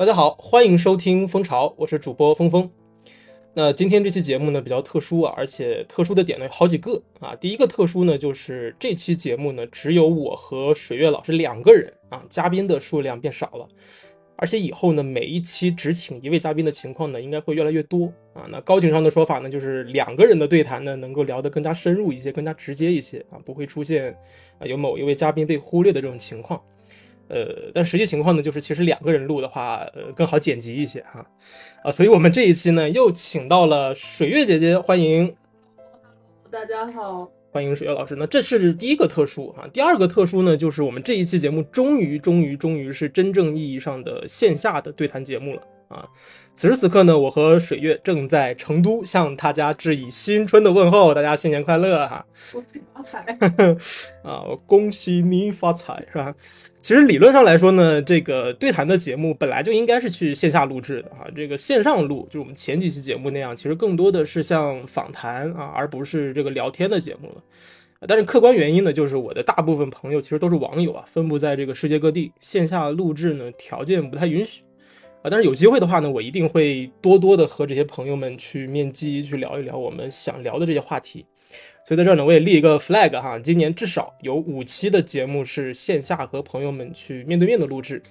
大家好，欢迎收听蜂巢，我是主播峰峰。那今天这期节目呢比较特殊啊，而且特殊的点呢有好几个啊。第一个特殊呢就是这期节目呢只有我和水月老师两个人啊，嘉宾的数量变少了。而且以后呢每一期只请一位嘉宾的情况呢应该会越来越多啊。那高情商的说法呢就是两个人的对谈呢能够聊得更加深入一些，更加直接一些啊，不会出现啊有某一位嘉宾被忽略的这种情况。呃，但实际情况呢，就是其实两个人录的话，呃，更好剪辑一些哈，啊，所以我们这一期呢，又请到了水月姐姐，欢迎。大家好，欢迎水月老师。那这是第一个特殊哈，第二个特殊呢，就是我们这一期节目终于、终于、终于是真正意义上的线下的对谈节目了啊。此时此刻呢，我和水月正在成都向大家致以新春的问候，大家新年快乐哈！恭喜发财 啊！恭喜你发财是吧？其实理论上来说呢，这个对谈的节目本来就应该是去线下录制的哈，这个线上录就是我们前几期节目那样，其实更多的是像访谈啊，而不是这个聊天的节目了。但是客观原因呢，就是我的大部分朋友其实都是网友啊，分布在这个世界各地，线下录制呢条件不太允许。啊，但是有机会的话呢，我一定会多多的和这些朋友们去面基，去聊一聊我们想聊的这些话题。所以在这儿呢，我也立一个 flag 哈，今年至少有五期的节目是线下和朋友们去面对面的录制。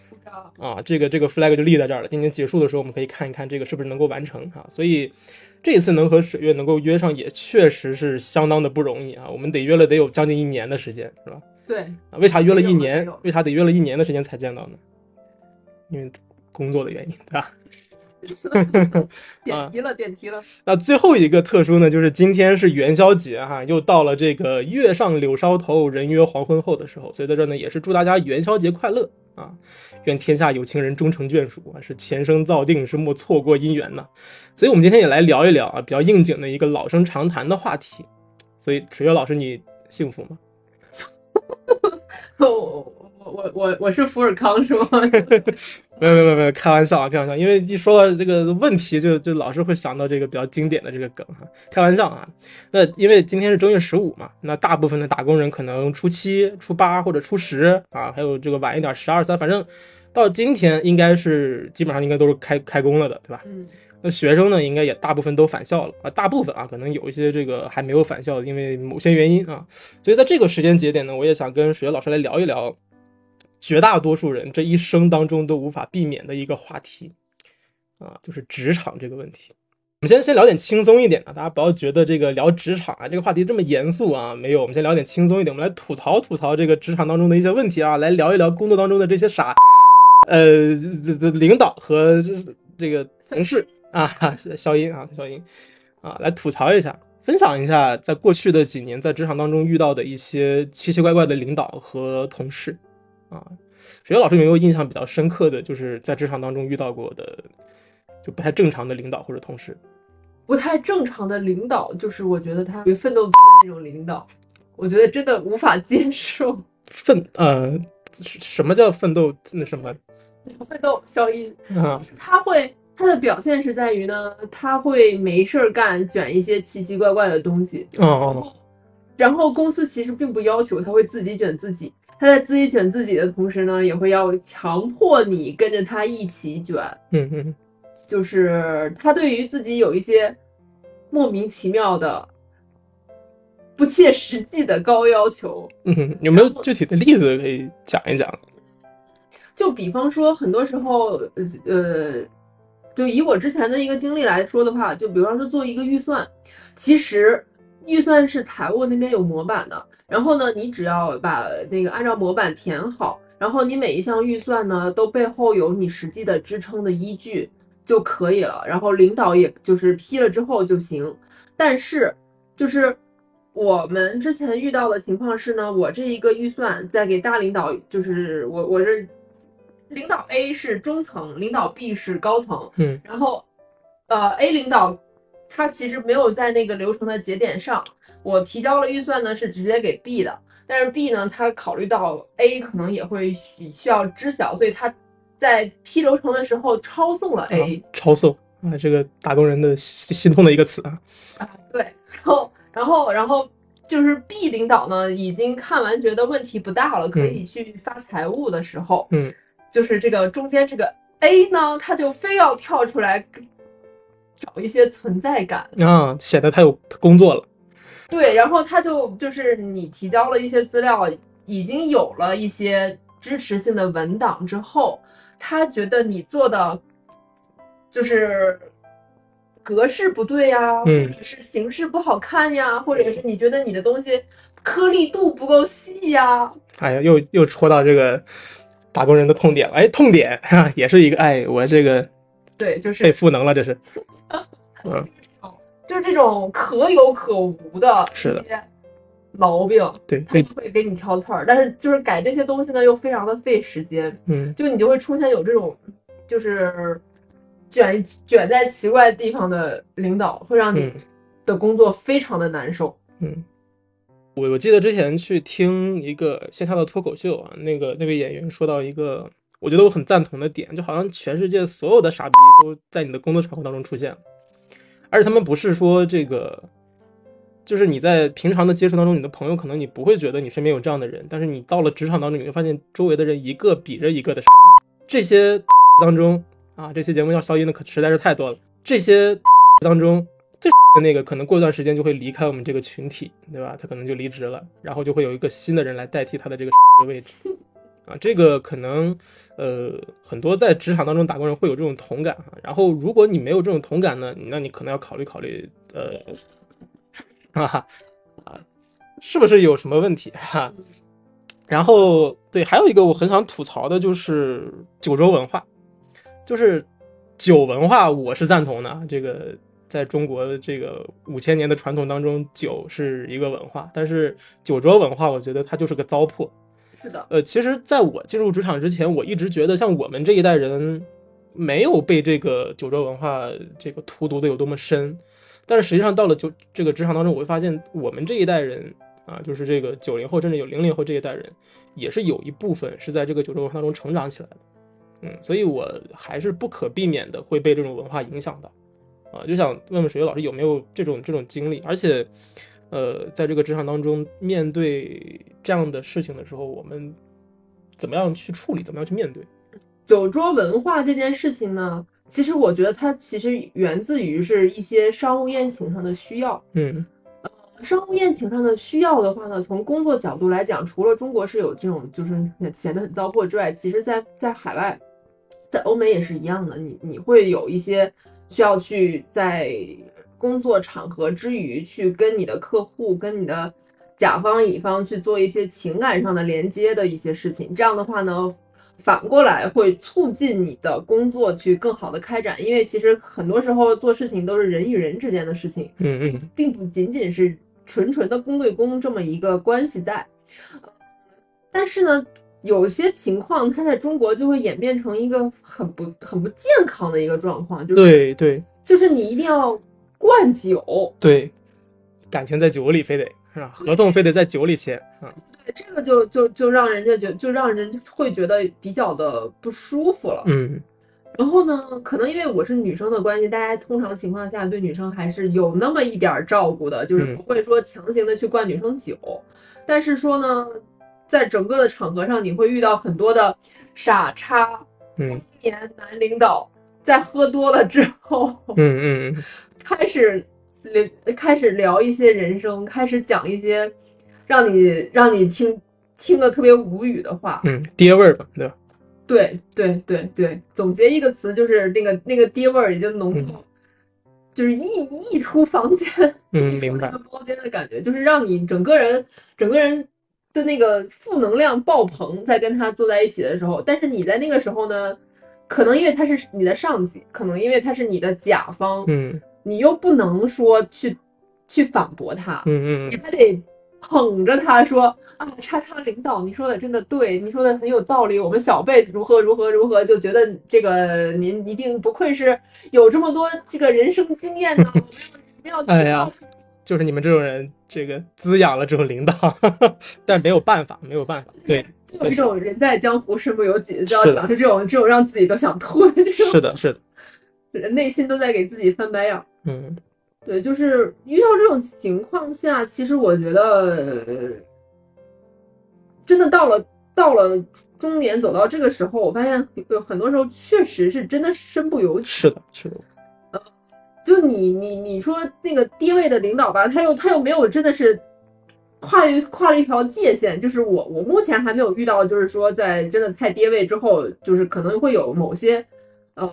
啊，这个这个 flag 就立在这儿了。今年结束的时候，我们可以看一看这个是不是能够完成哈。所以这一次能和水月能够约上，也确实是相当的不容易啊。我们得约了得有将近一年的时间，是吧？对。啊，为啥约了一年？为啥得约了一年的时间才见到呢？因为。工作的原因，对吧？点题了，点题了。那最后一个特殊呢，就是今天是元宵节哈，又到了这个月上柳梢头，人约黄昏后的时候，所以在这呢，也是祝大家元宵节快乐啊！愿天下有情人终成眷属啊，是前生造定，是莫错过姻缘呐。所以我们今天也来聊一聊啊，比较应景的一个老生常谈的话题。所以水月老师，你幸福吗？哦。我我我是福尔康是吗？没有没有没有，开玩笑啊，开玩笑。因为一说到这个问题，就就老是会想到这个比较经典的这个梗哈，开玩笑啊。那因为今天是正月十五嘛，那大部分的打工人可能初七、初八或者初十啊，还有这个晚一点十二三，反正到今天应该是基本上应该都是开开工了的，对吧？嗯。那学生呢，应该也大部分都返校了啊，大部分啊，可能有一些这个还没有返校，因为某些原因啊。所以在这个时间节点呢，我也想跟水月老师来聊一聊。绝大多数人这一生当中都无法避免的一个话题，啊，就是职场这个问题。我们先先聊点轻松一点的，大家不要觉得这个聊职场啊这个话题这么严肃啊。没有，我们先聊点轻松一点，我们来吐槽吐槽这个职场当中的一些问题啊，来聊一聊工作当中的这些傻，呃，这这领导和这个同事啊，消音啊，消音啊，来吐槽一下，分享一下在过去的几年在职场当中遇到的一些奇奇怪怪的领导和同事。啊，水月老师有没有印象比较深刻的就是在职场当中遇到过的就不太正常的领导或者同事？不太正常的领导，就是我觉得他奋斗的那种领导，我觉得真的无法接受。奋呃，什么叫奋斗？那什么？奋斗消音啊，他会他的表现是在于呢，他会没事儿干，卷一些奇奇怪怪的东西。哦哦。然后公司其实并不要求他会自己卷自己。他在自己卷自己的同时呢，也会要强迫你跟着他一起卷。嗯嗯，就是他对于自己有一些莫名其妙的、不切实际的高要求。嗯，有没有具体的例子可以讲一讲？就比方说，很多时候，呃，就以我之前的一个经历来说的话，就比方说做一个预算，其实预算是财务那边有模板的。然后呢，你只要把那个按照模板填好，然后你每一项预算呢都背后有你实际的支撑的依据就可以了。然后领导也就是批了之后就行。但是就是我们之前遇到的情况是呢，我这一个预算在给大领导，就是我我这领导 A 是中层，领导 B 是高层，嗯，然后呃 A 领导他其实没有在那个流程的节点上。我提交了预算呢，是直接给 B 的，但是 B 呢，他考虑到 A 可能也会需要知晓，所以他在批流程的时候抄送了 A。抄送啊，这个打工人的心痛的一个词啊。啊，对，然后，然后，然后就是 B 领导呢，已经看完觉得问题不大了，可以去发财务的时候，嗯，就是这个中间这个 A 呢，他就非要跳出来找一些存在感，啊，显得他有工作了。对，然后他就就是你提交了一些资料，已经有了一些支持性的文档之后，他觉得你做的就是格式不对呀，嗯或者是形式不好看呀，或者是你觉得你的东西颗粒度不够细呀，哎呀，又又戳到这个打工人的痛点了。哎，痛点哈、也是一个，哎，我这个对，就是被赋能了，这是。就是这种可有可无的是些毛病，对，他被就会给你挑刺儿。但是就是改这些东西呢，又非常的费时间，嗯就你就会出现有这种就是卷卷在奇怪地方的领导，会让你嗯的工作非常的难受。嗯。我我记得之前去听一个线下的脱口秀啊，那个那位演员说到一个我觉得我很赞同的点，就好像全世界所有的傻逼都在你的工作场合当中出现了，而且他们不是说这个，就是你在平常的接触当中，你的朋友可能你不会觉得你身边有这样的人，但是你到了职场当中，你会发现周围的人一个比着一个的傻逼。这些当中啊，这些节目要消音的可实在是太多了。这些当中最那个，可能过一段时间就会离开我们这个群体，对吧？他可能就离职了，然后就会有一个新的人来代替他的这个位置。啊，这个可能，呃，很多在职场当中打工人会有这种同感哈。然后，如果你没有这种同感呢，那你可能要考虑考虑，呃，哈哈，啊，是不是有什么问题哈？然后，对，还有一个我很想吐槽的就是酒桌文化，就是酒文化，我是赞同的。这个在中国这个五千年的传统当中，酒是一个文化，但是酒桌文化，我觉得它就是个糟粕。是的，呃，其实在我进入职场之前，我一直觉得像我们这一代人没有被这个酒桌文化这个荼毒的有多么深，但是实际上到了就这个职场当中，我会发现我们这一代人啊，就是这个九零后甚至有零零后这一代人，也是有一部分是在这个酒桌文化当中成长起来的。嗯，所以我还是不可避免的会被这种文化影响到。啊，就想问问水月老师有没有这种这种经历，而且，呃，在这个职场当中，面对这样的事情的时候，我们怎么样去处理，怎么样去面对？酒桌文化这件事情呢，其实我觉得它其实源自于是一些商务宴请上的需要。嗯呃商务宴请上的需要的话呢，从工作角度来讲，除了中国是有这种就是显得很糟粕之外，其实在在海外，在欧美也是一样的。你你会有一些需要去在工作场合之余，去跟你的客户、跟你的甲方乙方去做一些情感上的连接的一些事情。这样的话呢，反过来会促进你的工作去更好的开展，因为其实很多时候做事情都是人与人之间的事情。嗯嗯并不仅仅是纯纯的公对公这么一个关系在，呃但是呢，有些情况它在中国就会演变成一个很不很不健康的一个状况，就是对对就是你一定要灌酒，对，感情在酒里非得是吧？合同非得在酒里签啊。对这个就就就让人家觉就让人会觉得比较的不舒服了。嗯然后呢，可能因为我是女生的关系，大家通常情况下对女生还是有那么一点儿照顾的，就是嗯不会说强行的去灌女生酒。但是说呢，在整个的场合上，你会遇到很多的傻叉嗯中年男领导，在喝多了之后，嗯嗯嗯开始聊开始聊一些人生，开始讲一些让你让你听听了特别无语的话。嗯，爹味儿吧，对吧？对对对对，总结一个词就是那个那个爹味儿已经浓到，就是一一出房间，嗯，明白。包间的感觉，就是让你整个人整个人的那个负能量爆棚，在跟他坐在一起的时候，但是你在那个时候呢，可能因为他是你的上级，可能因为他是你的甲方，嗯你又不能说去去反驳他，嗯嗯你还得捧着他说啊，叉叉领导，你说的真的对，你说的很有道理。我们小辈如何如何如何，就觉得这个您一定不愧是有这么多这个人生经验呢。我们要 哎呀就是你们这种人，这个滋养了这种领导，但没有办法，没有办法。对，就有一种人在江湖身不由己，就要讲是这种这种让自己都想吐的这种，是的，是的，内心都在给自己翻白眼儿。嗯对，就是遇到这种情况下，其实我觉得，呃真的到了到了终点走到这个时候，我发现有很多时候确实是真的身不由己。是的，是的，就你你你说那个低位的领导吧，他又他又没有真的是跨越跨了一条界限，就是我我目前还没有遇到，就是说在真的太跌位之后，就是可能会有某些呃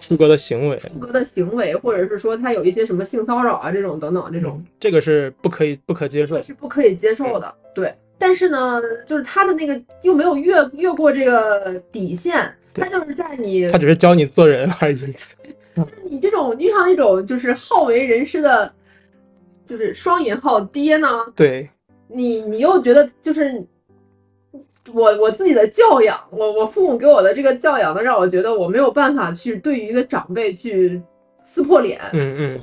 出格的行为，出格的行为，或者是说他有一些什么性骚扰啊这种等等这种嗯，这个是不可以不可接受。是不可以接受的，对。但是呢，就是他的那个又没有越越过这个底线，他就是在你他只是教你做人而已。你这种遇上那种就是好为人师的，就是双引号爹呢，对，你你又觉得就是我我自己的教养，我我父母给我的这个教养呢，让我觉得我没有办法去对于一个长辈去撕破脸，嗯嗯，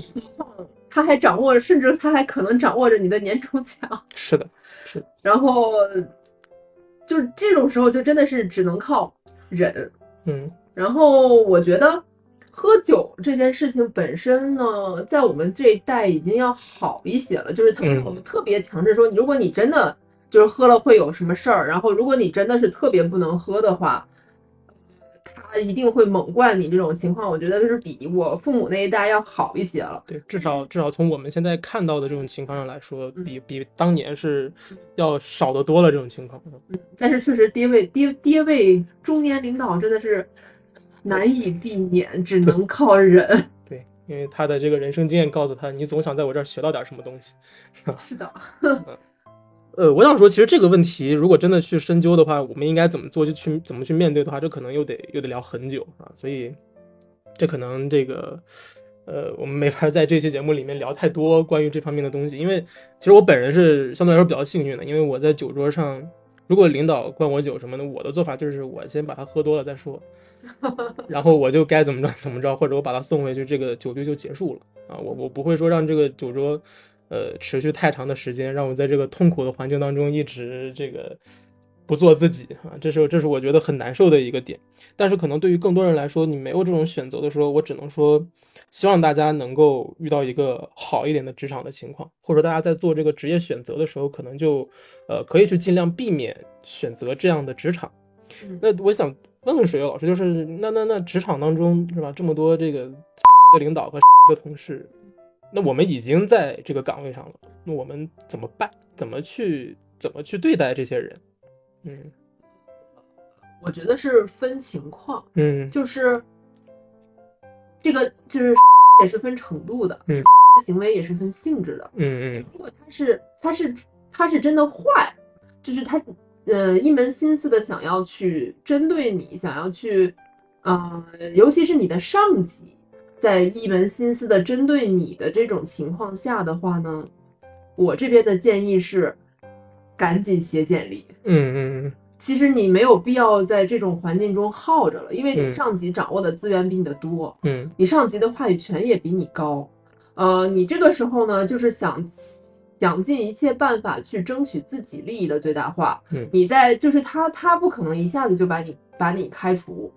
他还掌握，甚至他还可能掌握着你的年终奖，是的，是 然后就是这种时候就真的是只能靠忍。嗯。然后我觉得喝酒这件事情本身呢，在我们这一代已经要好一些了，就是他们嗯。我们特别强制说，如果你真的就是喝了会有什么事儿，然后如果你真的是特别不能喝的话，他一定会猛灌你这种情况，我觉得就是比我父母那一代要好一些了。对，至少至少从我们现在看到的这种情况上来说，嗯比比当年是要少得多了。这种情况，但是确实爹位爹爹位中年领导真的是难以避免，只能靠忍。对，因为他的这个人生经验告诉他，你总想在我这儿学到点什么东西。是的，呃，我想说，其实这个问题如果真的去深究的话，我们应该怎么做，就去怎么去面对的话，这可能又得又得聊很久啊。所以，这可能这个，呃，我们没法在这期节目里面聊太多关于这方面的东西，因为其实我本人是相对来说比较幸运的，因为我在酒桌上，如果领导灌我酒什么的，我的做法就是我先把他喝多了再说，然后我就该怎么着怎么着，或者我把他送回去，这个酒局就结束了啊。我我不会说让这个酒桌。呃，持续太长的时间，让我在这个痛苦的环境当中一直这个不做自己啊，这是这是我觉得很难受的一个点。但是可能对于更多人来说，你没有这种选择的时候，我只能说，希望大家能够遇到一个好一点的职场的情况，或者大家在做这个职业选择的时候，可能就呃可以去尽量避免选择这样的职场。嗯那我想问问水月老师，就是那那那职场当中是吧，这么多这个 的领导和 的同事。那我们已经在这个岗位上了，那我们怎么办？怎么去怎么去对待这些人？嗯我觉得是分情况，嗯就是这个就是 也是分程度的，嗯，行为也是分性质的。嗯嗯如果他是他是他是真的坏，就是他呃一门心思的想要去针对你，想要去呃，尤其是你的上级，在一门心思的针对你的这种情况下的话呢，我这边的建议是赶紧写简历。嗯嗯嗯其实你没有必要在这种环境中耗着了，因为你嗯上级掌握的资源比你的多，嗯你上级的话语权也比你高，呃，你这个时候呢，就是想想尽一切办法去争取自己利益的最大化。嗯你在就是他他不可能一下子就把你把你开除，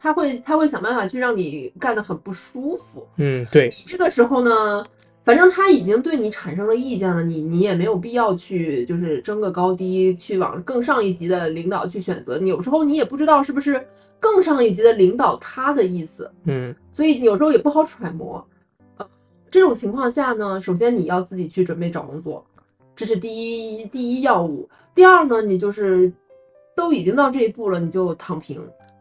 他会他会想办法去让你干得很不舒服。嗯，对，这个时候呢，反正他已经对你产生了意见了，你你也没有必要去就是争个高低，去往更上一级的领导去选择。你有时候你也不知道是不是更上一级的领导他的意思，嗯所以有时候也不好揣摩。呃，这种情况下呢，首先你要自己去准备找工作，这是第一第一要务。第二呢，你就是都已经到这一步了，你就躺平。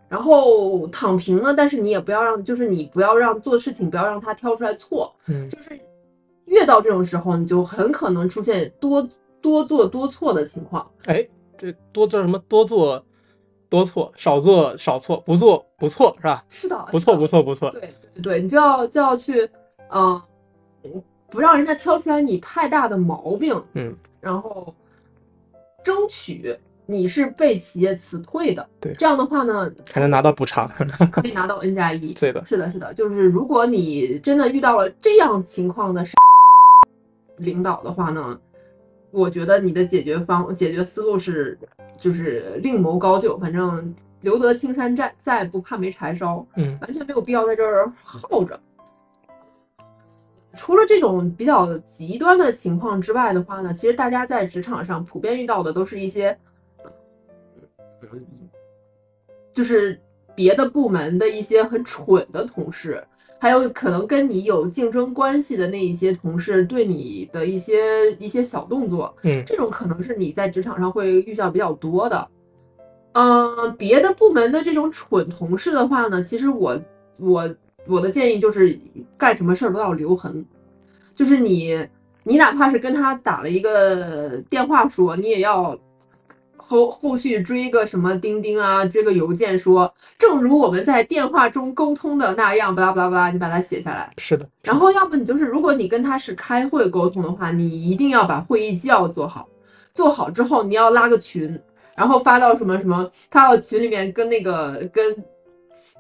然后躺平呢，但是你也不要让，就是你不要让做事情不要让他挑出来错，嗯就是越到这种时候，你就很可能出现多多做多错的情况。哎，这多做什么？多做多错，少做少错，不做不错，是吧？是的，不错不错不错。对对对，你就要就要去，嗯、不让人家挑出来你太大的毛病，嗯，然后争取你是被企业辞退的，对这样的话呢，还能拿到补偿。可以拿到 N 加一。对的，是的，是的，就是如果你真的遇到了这样情况的 领导的话呢，我觉得你的解决方解决思路是就是另谋高就，反正留得青山在，在不怕没柴烧。嗯完全没有必要在这儿耗着。除了这种比较极端的情况之外的话呢，其实大家在职场上普遍遇到的都是一些，嗯就是别的部门的一些很蠢的同事，还有可能跟你有竞争关系的那一些同事对你的一些一些小动作，嗯这种可能是你在职场上会遇到比较多的。嗯、别的部门的这种蠢同事的话呢，其实我我我的建议就是干什么事儿都要留痕，就是你你哪怕是跟他打了一个电话说，你也要后后续追个什么钉钉啊，追个邮件说，正如我们在电话中沟通的那样，巴拉巴拉巴拉，你把它写下来。是的，然后要不你就是，如果你跟他是开会沟通的话，你一定要把会议纪要做好，做好之后你要拉个群，然后发到什么什么，发到群里面跟那个跟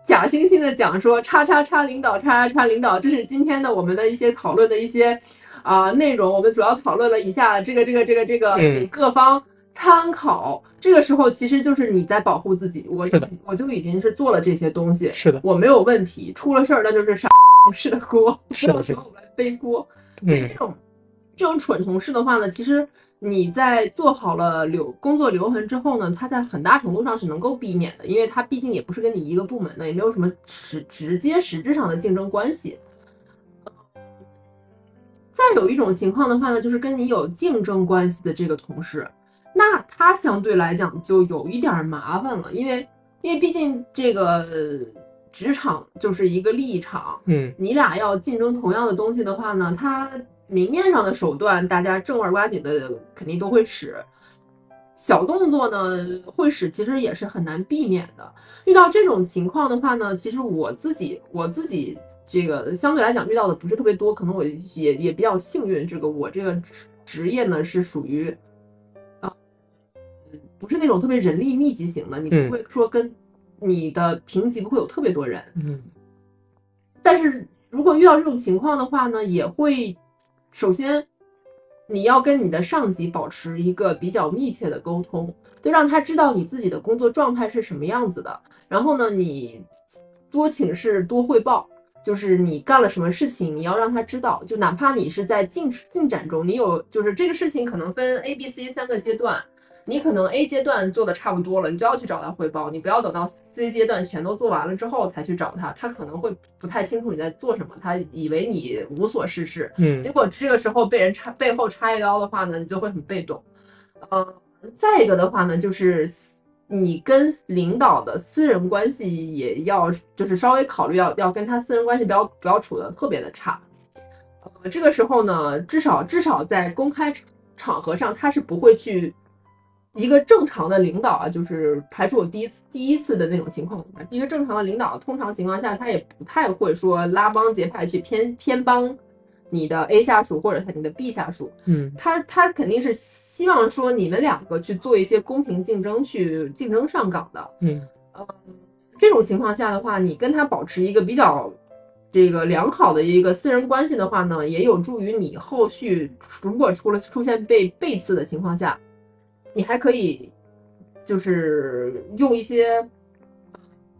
假惺惺的讲说，叉叉叉领导，叉叉叉领导，这是今天的我们的一些讨论的一些啊、内容，我们主要讨论了以下这个这个这个这个，各方参考。这个时候其实就是你在保护自己，我我就已经是做了这些东西，是的，我没有问题，出了事儿那就是傻同事的锅，是的不要是的说我来背锅。所以嗯这种这种蠢同事的话呢，其实你在做好了留工作留痕之后呢，他在很大程度上是能够避免的，因为他毕竟也不是跟你一个部门的，也没有什么直直接实质上的竞争关系。再有一种情况的话呢，就是跟你有竞争关系的这个同事，那他相对来讲就有一点儿麻烦了，因为因为毕竟这个职场就是一个利益场，嗯你俩要竞争同样的东西的话呢，他明面上的手段大家正儿八经的肯定都会使，小动作呢会使其实也是很难避免的。遇到这种情况的话呢，其实我自己我自己这个相对来讲遇到的不是特别多，可能我也也比较幸运，这个我这个职职业呢是属于啊，不是那种特别人力密集型的，你嗯不会说跟你的评级不会有特别多人。嗯但是如果遇到这种情况的话呢，也会首先你要跟你的上级保持一个比较密切的沟通，就让他知道你自己的工作状态是什么样子的。然后呢，你多请示多汇报，就是你干了什么事情，你要让他知道。就哪怕你是在进进展中，你有就是这个事情可能分 A、B、C 三个阶段。你可能 A 阶段做的差不多了，你就要去找他汇报，你不要等到 C 阶段全都做完了之后才去找他，他可能会不太清楚你在做什么，他以为你无所事事，嗯结果这个时候被人插背后插一刀的话呢，你就会很被动。呃，再一个的话呢，就是你跟领导的私人关系也要，就是稍微考虑要要跟他私人关系不要不要处的特别的差。呃，这个时候呢，至少至少在公开场场合上，他是不会去一个正常的领导啊，就是排除我第一次第一次的那种情况，一个正常的领导，通常情况下他也不太会说拉帮结派去偏偏帮你的 A 下属或者他你的 B 下属，嗯。他他肯定是希望说你们两个去做一些公平竞争，去竞争上岗的。嗯。呃，这种情况下的话，你跟他保持一个比较这个良好的一个私人关系的话呢，也有助于你后续如果出了出现被背刺的情况下，你还可以就是用一些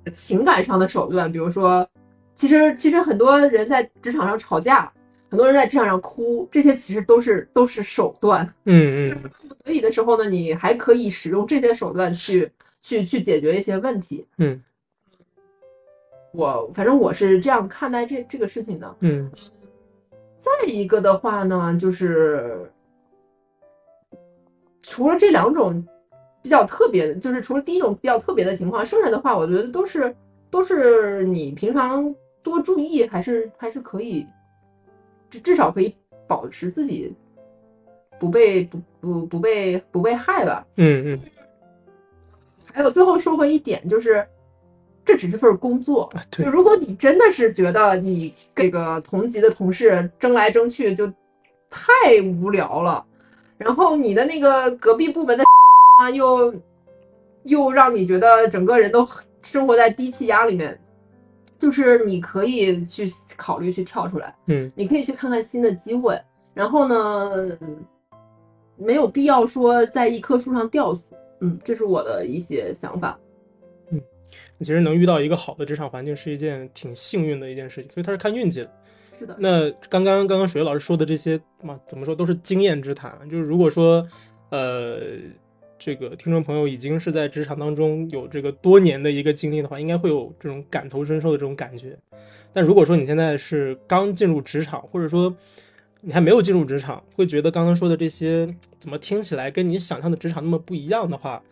呃情感上的手段，比如说，其实其实很多人在职场上吵架，很多人在职场上哭，这些其实都是都是手段。嗯嗯不得已的时候呢，你还可以使用这些手段去去去解决一些问题。嗯我反正我是这样看待这这个事情的。嗯再一个的话呢，就是除了这两种比较特别的，就是除了第一种比较特别的情况，剩下的话，我觉得都是都是你平常多注意，还是还是可以，至至少可以保持自己不被不不不被不被害吧。嗯嗯还有最后说回一点，就是这只是份工作。啊，对就，如果你真的是觉得你这个同级的同事争来争去就太无聊了，然后你的那个隔壁部门的 啊又又让你觉得整个人都生活在低气压里面，就是你可以去考虑去跳出来，嗯你可以去看看新的机会，然后呢，没有必要说在一棵树上吊死。嗯，这是我的一些想法。嗯其实能遇到一个好的职场环境是一件挺幸运的一件事情，所以它是看运气的。是的，那刚刚刚刚水月老师说的这些嘛，怎么说都是经验之谈。就是如果说，呃，这个听众朋友已经是在职场当中有这个多年的一个经历的话，应该会有这种感同身受的这种感觉。但如果说你现在是刚进入职场，或者说你还没有进入职场，会觉得刚刚说的这些怎么听起来跟你想象的职场那么不一样的话，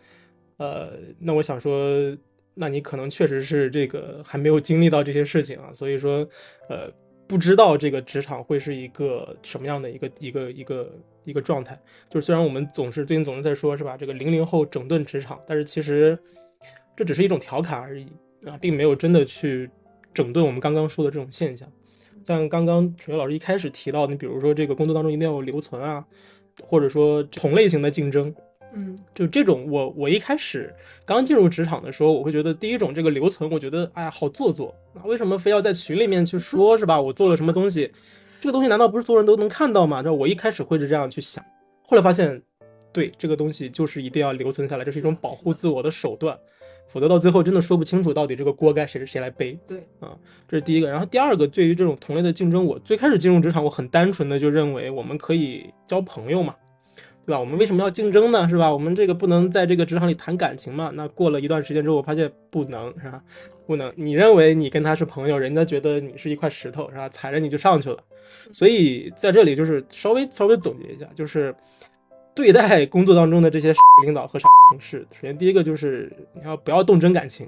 呃，那我想说，那你可能确实是这个还没有经历到这些事情啊，所以说，呃。不知道这个职场会是一个什么样的一个一个一个一个状态。就是虽然我们总是最近总是在说，是吧？这个零零后整顿职场，但是其实这只是一种调侃而已啊，并没有真的去整顿我们刚刚说的这种现象。像刚刚楚学老师一开始提到，你比如说这个工作当中一定要留存啊，或者说同类型的竞争。嗯，就这种，我我一开始刚进入职场的时候，我会觉得第一种这个留存，我觉得哎呀好做作那，为什么非要在群里面去说，是吧？我做了什么东西，这个东西难道不是所有人都能看到吗？这我一开始会是这样去想，后来发现，对这个东西就是一定要留存下来，这是一种保护自我的手段，否则到最后真的说不清楚到底这个锅该谁谁来背。对啊，这是第一个。然后第二个，对于这种同类的竞争，我最开始进入职场，我很单纯的就认为我们可以交朋友嘛。对吧？我们为什么要竞争呢？是吧？我们这个不能在这个职场里谈感情嘛？那过了一段时间之后，我发现不能，是吧？不能。你认为你跟他是朋友，人家觉得你是一块石头，是吧？踩着你就上去了。所以在这里就是稍微稍微总结一下，就是对待工作当中的这些领导和同事，首先第一个就是你要不要动真感情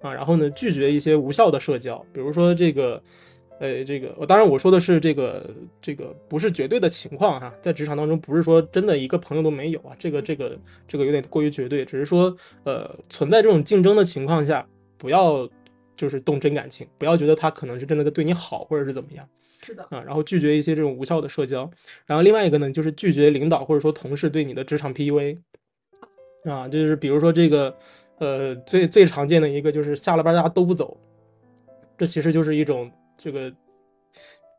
啊，然后呢拒绝一些无效的社交，比如说这个。呃，这个我当然我说的是这个这个不是绝对的情况哈，在职场当中不是说真的一个朋友都没有啊，这个这个这个有点过于绝对，只是说呃存在这种竞争的情况下，不要就是动真感情，不要觉得他可能是真的在对你好或者是怎么样，是的啊，然后拒绝一些这种无效的社交，然后另外一个呢就是拒绝领导或者说同事对你的职场 PUA 啊，就是比如说这个呃最最常见的一个就是下了班大家都不走，这其实就是一种。这个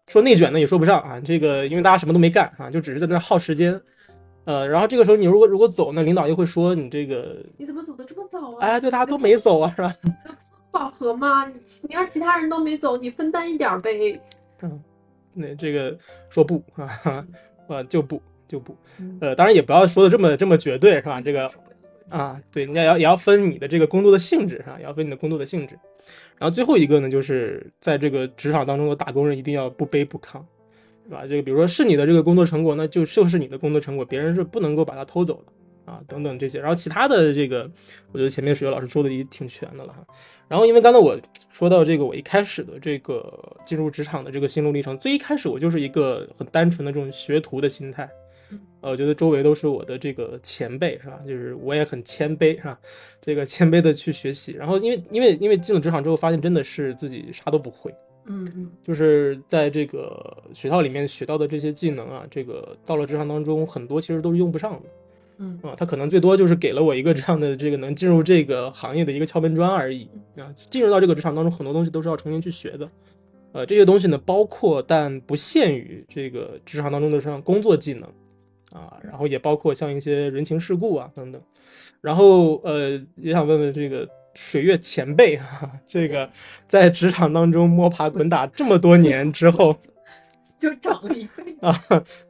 说内卷呢也说不上啊，这个因为大家什么都没干啊，就只是在那耗时间，呃，然后这个时候你如果如果走呢，领导又会说你这个你怎么走的这么早啊？哎，对，大家都没走啊，是吧？饱和吗？你看其他人都没走，你分担一点呗。嗯，那这个说不啊，啊就不就不，呃，当然也不要说的这么这么绝对，是吧？这个啊，对，你要也要分你的这个工作的性质，是吧？也要分你的工作的性质。然后最后一个呢，就是在这个职场当中的打工人一定要不卑不亢，是吧？这个比如说是你的这个工作成果，那就就是你的工作成果，别人是不能够把它偷走的啊，等等这些。然后其他的这个，我觉得前面水月老师说的也挺全的了哈。然后因为刚才我说到这个，我一开始的这个进入职场的这个心路历程，最一开始我就是一个很单纯的这种学徒的心态。呃，我觉得周围都是我的这个前辈，是吧？就是我也很谦卑，是吧？这个谦卑的去学习。然后，因为因为因为进了职场之后，发现真的是自己啥都不会。嗯嗯，就是在这个学校里面学到的这些技能啊，这个到了职场当中，很多其实都是用不上的。嗯啊，他可能最多就是给了我一个这样的这个能进入这个行业的一个敲门砖而已啊。进入到这个职场当中，很多东西都是要重新去学的。呃，这些东西呢，包括但不限于这个职场当中的像工作技能。啊，然后也包括像一些人情世故啊等等，然后呃也想问问这个水月前辈啊，这个在职场当中摸爬滚打这么多年之后，就长了一倍啊，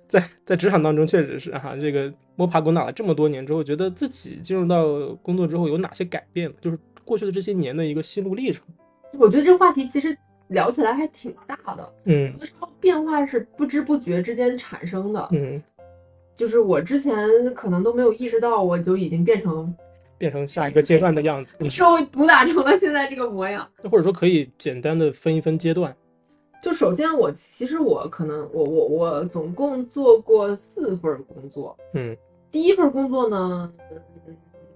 在在职场当中确实是哈，这个摸爬滚打了这么多年之后，觉得自己进入到工作之后有哪些改变？就是过去的这些年的一个心路历程。我觉得这个话题其实聊起来还挺大的，嗯，有的时候变化是不知不觉之间产生的，嗯。就是我之前可能都没有意识到，我就已经变成变成下一个阶段的样子，受毒打成了现在这个模样。或者说可以简单的分一分阶段。就首先我其实我可能我我我总共做过四份工作，嗯，第一份工作呢，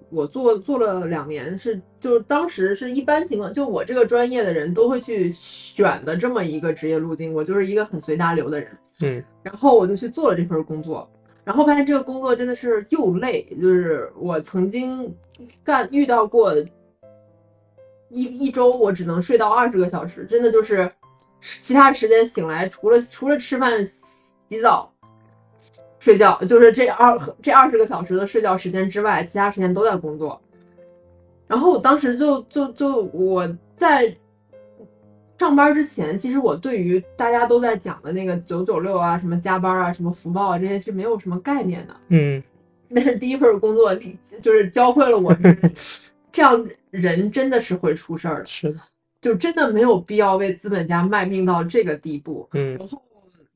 我做做了两年，是就是当时是一般情况，就我这个专业的人都会去选的这么一个职业路径，我就是一个很随大流的人，嗯，然后我就去做了这份工作。然后发现这个工作真的是又累，就是我曾经干遇到过一一周我只能睡到二十个小时，真的就是其他时间醒来除了除了吃饭、洗澡、睡觉，就是这二这二十个小时的睡觉时间之外，其他时间都在工作。然后我当时就就就我在。上班之前，其实我对于大家都在讲的那个九九六啊、什么加班啊、什么福报啊这些是没有什么概念的。嗯，但是第一份工作立就是教会了我，这样人真的是会出事儿的，是的，就真的没有必要为资本家卖命到这个地步。嗯然后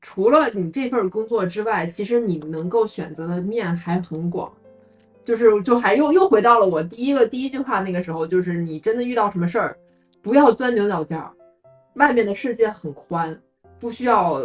除了你这份工作之外，其实你能够选择的面还很广。就是就还又又回到了我第一个第一句话那个时候，就是你真的遇到什么事儿，不要钻牛角尖儿，外面的世界很宽，不需要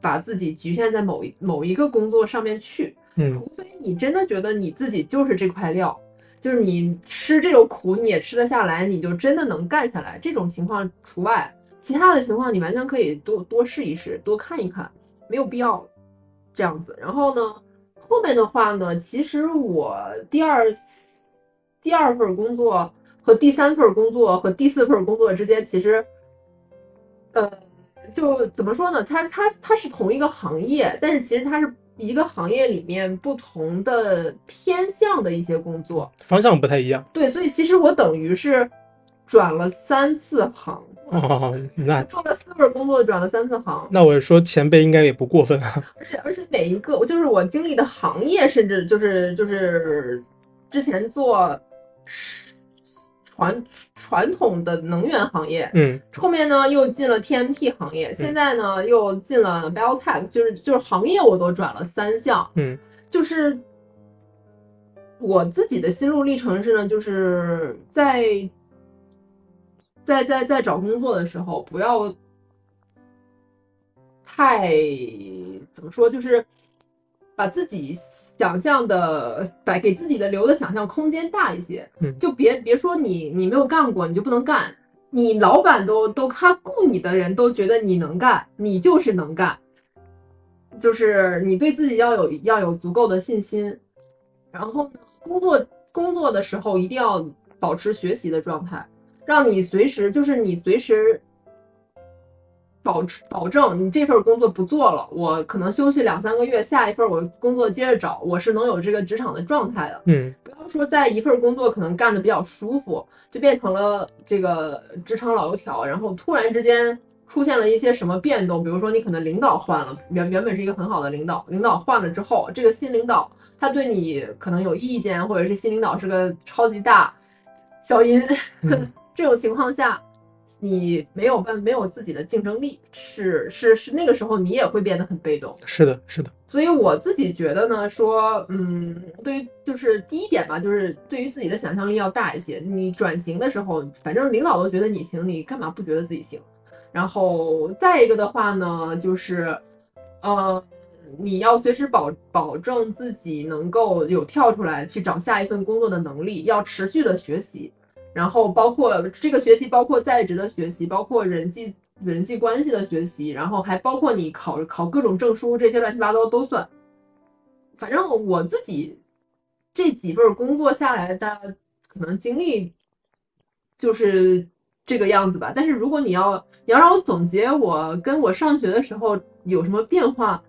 把自己局限在某一某一个工作上面去，嗯除非你真的觉得你自己就是这块料，就是你吃这种苦你也吃得下来，你就真的能干下来，这种情况除外，其他的情况你完全可以多多试一试，多看一看，没有必要这样子。然后呢，后面的话呢，其实我第二第二份工作和第三份工作和第四份工作之间，其实，呃，就怎么说呢？它它它是同一个行业，但是其实它是一个行业里面不同的偏向的一些工作。方向不太一样对，所以其实我等于是转了三次行，哦。那做了四份工作，转了三次行，那我说前辈应该也不过分啊。而且而且每一个，我就是我经历的行业，甚至就是就是之前做传传统的能源行业，嗯。后面呢又进了 TMT 行业，现在呢又进了 Biotech，就是就是行业我都转了三项，嗯。就是我自己的心路历程是呢，就是在在在在找工作的时候，不要太怎么说，就是把自己想象的，把给自己的留的想象空间大一些，嗯。就别别说你你没有干过，你就不能干。你老板都都他雇你的人都觉得你能干，你就是能干，就是你对自己要有要有足够的信心，然后呢，工作工作的时候一定要保持学习的状态，让你随时就是你随时保持保证你这份工作不做了，我可能休息两三个月，下一份我工作接着找，我是能有这个职场的状态的。嗯不要说在一份工作可能干的比较舒服，就变成了这个职场老油条，然后突然之间出现了一些什么变动，比如说你可能领导换了，原原本是一个很好的领导，领导换了之后，这个新领导他对你可能有意见，或者是新领导是个超级大小阴，嗯 这种情况下。你没有办没有自己的竞争力，是是是，那个时候你也会变得很被动。是的，是的，所以我自己觉得呢，说，嗯，对于就是第一点吧，就是对于自己的想象力要大一些。你转型的时候，反正领导都觉得你行，你干嘛不觉得自己行？然后再一个的话呢，就是，呃，你要随时保保证自己能够有跳出来去找下一份工作的能力，要持续的学习。然后包括这个学习，包括在职的学习，包括人际人际关系的学习，然后还包括你考考各种证书，这些乱七八糟都算。反正我自己这几份工作下来的可能经历就是这个样子吧。但是如果你要你要让我总结我跟我上学的时候有什么变化，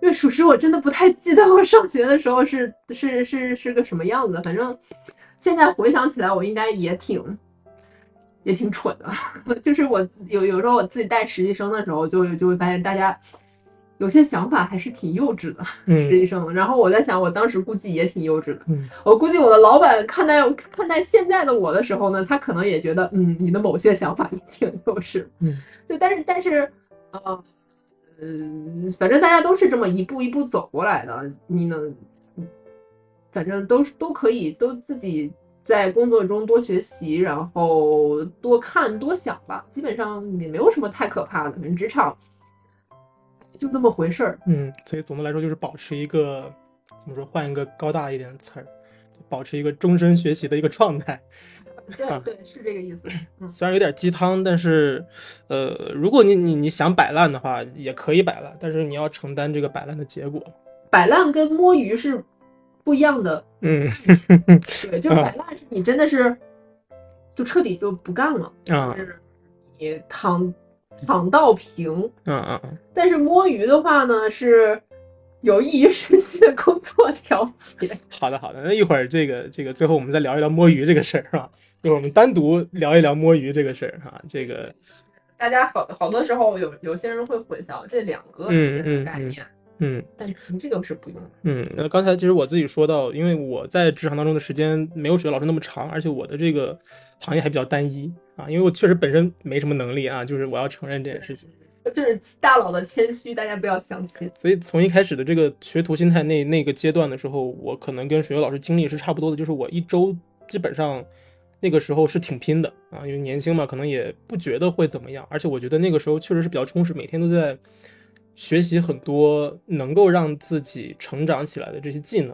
因为属实我真的不太记得我上学的时候是是是是个什么样子。反正现在回想起来，我应该也挺也挺蠢的。就是我有有时候我自己带实习生的时候，就就会发现大家有些想法还是挺幼稚的，实嗯习生。然后我在想，我当时估计也挺幼稚的。嗯我估计我的老板看待看待现在的我的时候呢，他可能也觉得，嗯，你的某些想法也挺幼稚。嗯，就但是但是，呃，嗯，反正大家都是这么一步一步走过来的，你能，反正都是都可以，都自己在工作中多学习，然后多看多想吧，基本上也没有什么太可怕的。反正职场就那么回事儿。嗯，所以总的来说就是保持一个怎么说，换一个高大一点的词儿，保持一个终身学习的一个状态。对对，是这个意思。嗯虽然有点鸡汤，但是，呃，如果你你你想摆烂的话，也可以摆烂，但是你要承担这个摆烂的结果。摆烂跟摸鱼是不一样的，嗯 对，就是摆烂是你真的是就彻底就不干了，啊就是你躺躺到平。嗯嗯嗯，但是摸鱼的话呢，是有益于身心的工作调节。好的好的，那一会儿这个这个最后我们再聊一聊摸鱼这个事儿，是吧？一会儿我们单独聊一聊摸鱼这个事儿哈，这个大家好好多时候有有些人会混淆这两个之间的概念。嗯但琴这个是不用的。嗯，那刚才其实我自己说到，因为我在职场当中的时间没有水老师那么长，而且我的这个行业还比较单一啊，因为我确实本身没什么能力啊，就是我要承认这件事情。就是大佬的谦虚，大家不要相信。所以从一开始的这个学徒心态那那个阶段的时候，我可能跟水月老师经历是差不多的，就是我一周基本上那个时候是挺拼的啊，因为年轻嘛，可能也不觉得会怎么样，而且我觉得那个时候确实是比较充实，每天都在学习很多能够让自己成长起来的这些技能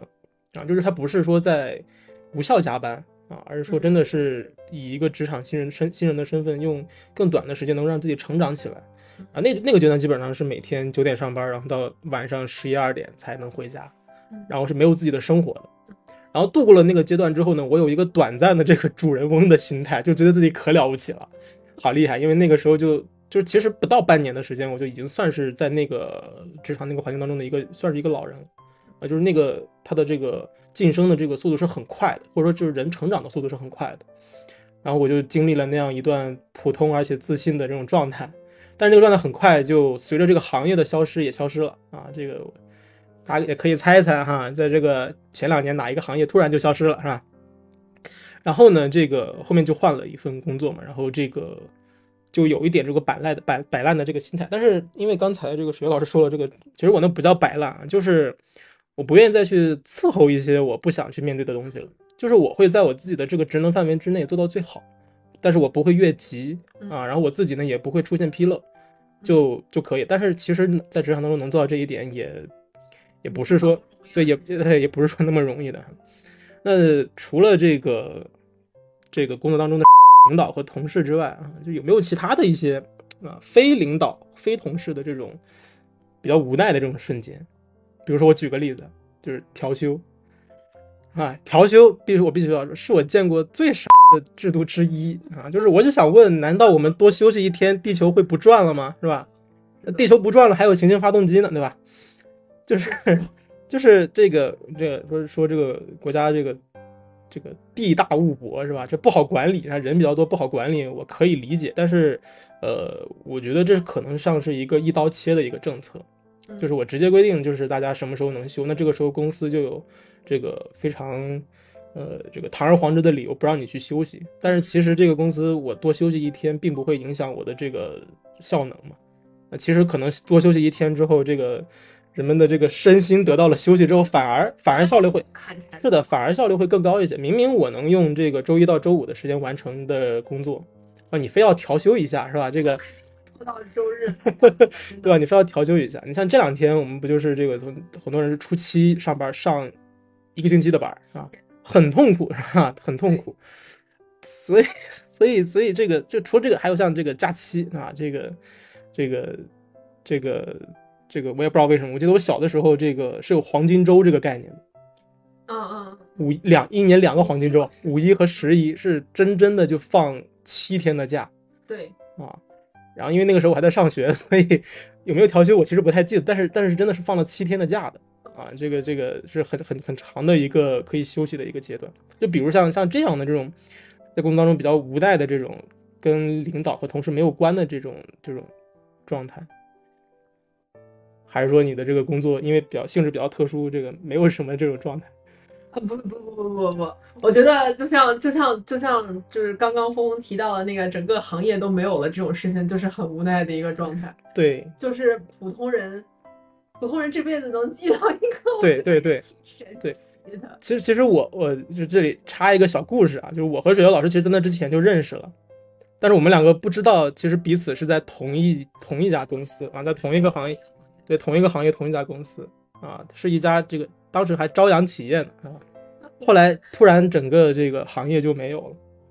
啊，就是他不是说在无效加班啊，而是说真的是以一个职场新人身新人的身份，用更短的时间能让自己成长起来。啊，那那个阶段基本上是每天九点上班，然后到晚上十一二点才能回家，然后是没有自己的生活的。然后度过了那个阶段之后呢，我有一个短暂的这个主人翁的心态，就觉得自己可了不起了，好厉害。因为那个时候就就是其实不到半年的时间，我就已经算是在那个职场那个环境当中的一个算是一个老人了啊，就是那个他的这个晋升的这个速度是很快的，或者说就是人成长的速度是很快的。然后我就经历了那样一段普通而且自信的这种状态。但是这个状态很快就随着这个行业的消失也消失了啊！这个大家也可以猜一猜哈，在这个前两年哪一个行业突然就消失了是吧？然后呢，这个后面就换了一份工作嘛，然后这个就有一点这个摆烂的摆摆烂的这个心态。但是因为刚才这个水老师说了，这个其实我那不叫摆烂，就是我不愿意再去伺候一些我不想去面对的东西了，就是我会在我自己的这个职能范围之内做到最好。但是我不会越级啊，然后我自己呢也不会出现纰漏，就就可以。但是其实，在职场当中能做到这一点，也也不是说对，也也不是说那么容易的。那除了这个这个工作当中的领导和同事之外啊，就有没有其他的一些啊非领导、非同事的这种比较无奈的这种瞬间？比如说，我举个例子，就是调休。啊，调休必须我必须要说，是我见过最傻的制度之一啊！就是我就想问，难道我们多休息一天，地球会不转了吗？是吧？地球不转了，还有行星发动机呢，对吧？就是就是这个这个说说这个国家这个这个地大物博是吧？这不好管理，啊，人比较多不好管理，我可以理解。但是呃，我觉得这可能像是一个一刀切的一个政策，就是我直接规定就是大家什么时候能休，那这个时候公司就有。这个非常，呃，这个堂而皇之的理由不让你去休息，但是其实这个公司我多休息一天，并不会影响我的这个效能嘛。那其实可能多休息一天之后，这个人们的这个身心得到了休息之后，反而反而效率会是的，反而效率会更高一些。明明我能用这个周一到周五的时间完成的工作，啊，你非要调休一下是吧？这个拖到周日，对吧？你非要调休一下。你像这两天我们不就是这个从很多人是初七上班上。一个星期的班啊，很痛苦 是吧？很痛苦，所以所以所以这个就除了这个，还有像这个假期啊，这个这个这个这个我也不知道为什么，我记得我小的时候这个是有黄金周这个概念的，嗯嗯，五两一年两个黄金周，五一和十一是真真的就放七天的假，对啊，然后因为那个时候我还在上学，所以有没有调休我其实不太记得，但是但是真的是放了七天的假的。啊，这个这个是很很很长的一个可以休息的一个阶段。就比如像像这样的这种，在工作当中比较无奈的这种，跟领导和同事没有关的这种这种状态，还是说你的这个工作因为比较性质比较特殊，这个没有什么这种状态？啊不不不不不不，我觉得就像就像就像就是刚刚峰峰提到的那个整个行业都没有了这种事情，就是很无奈的一个状态。对，就是普通人。普通人这辈子能遇到一个，对对对，对。其实其实我我就这里插一个小故事啊，就是我和水瑶老师其实在那之前就认识了，但是我们两个不知道，其实彼此是在同一同一家公司啊，在同一个行业，对同一个行业同一家公司啊，是一家这个当时还朝阳企业呢啊，后来突然整个这个行业就没有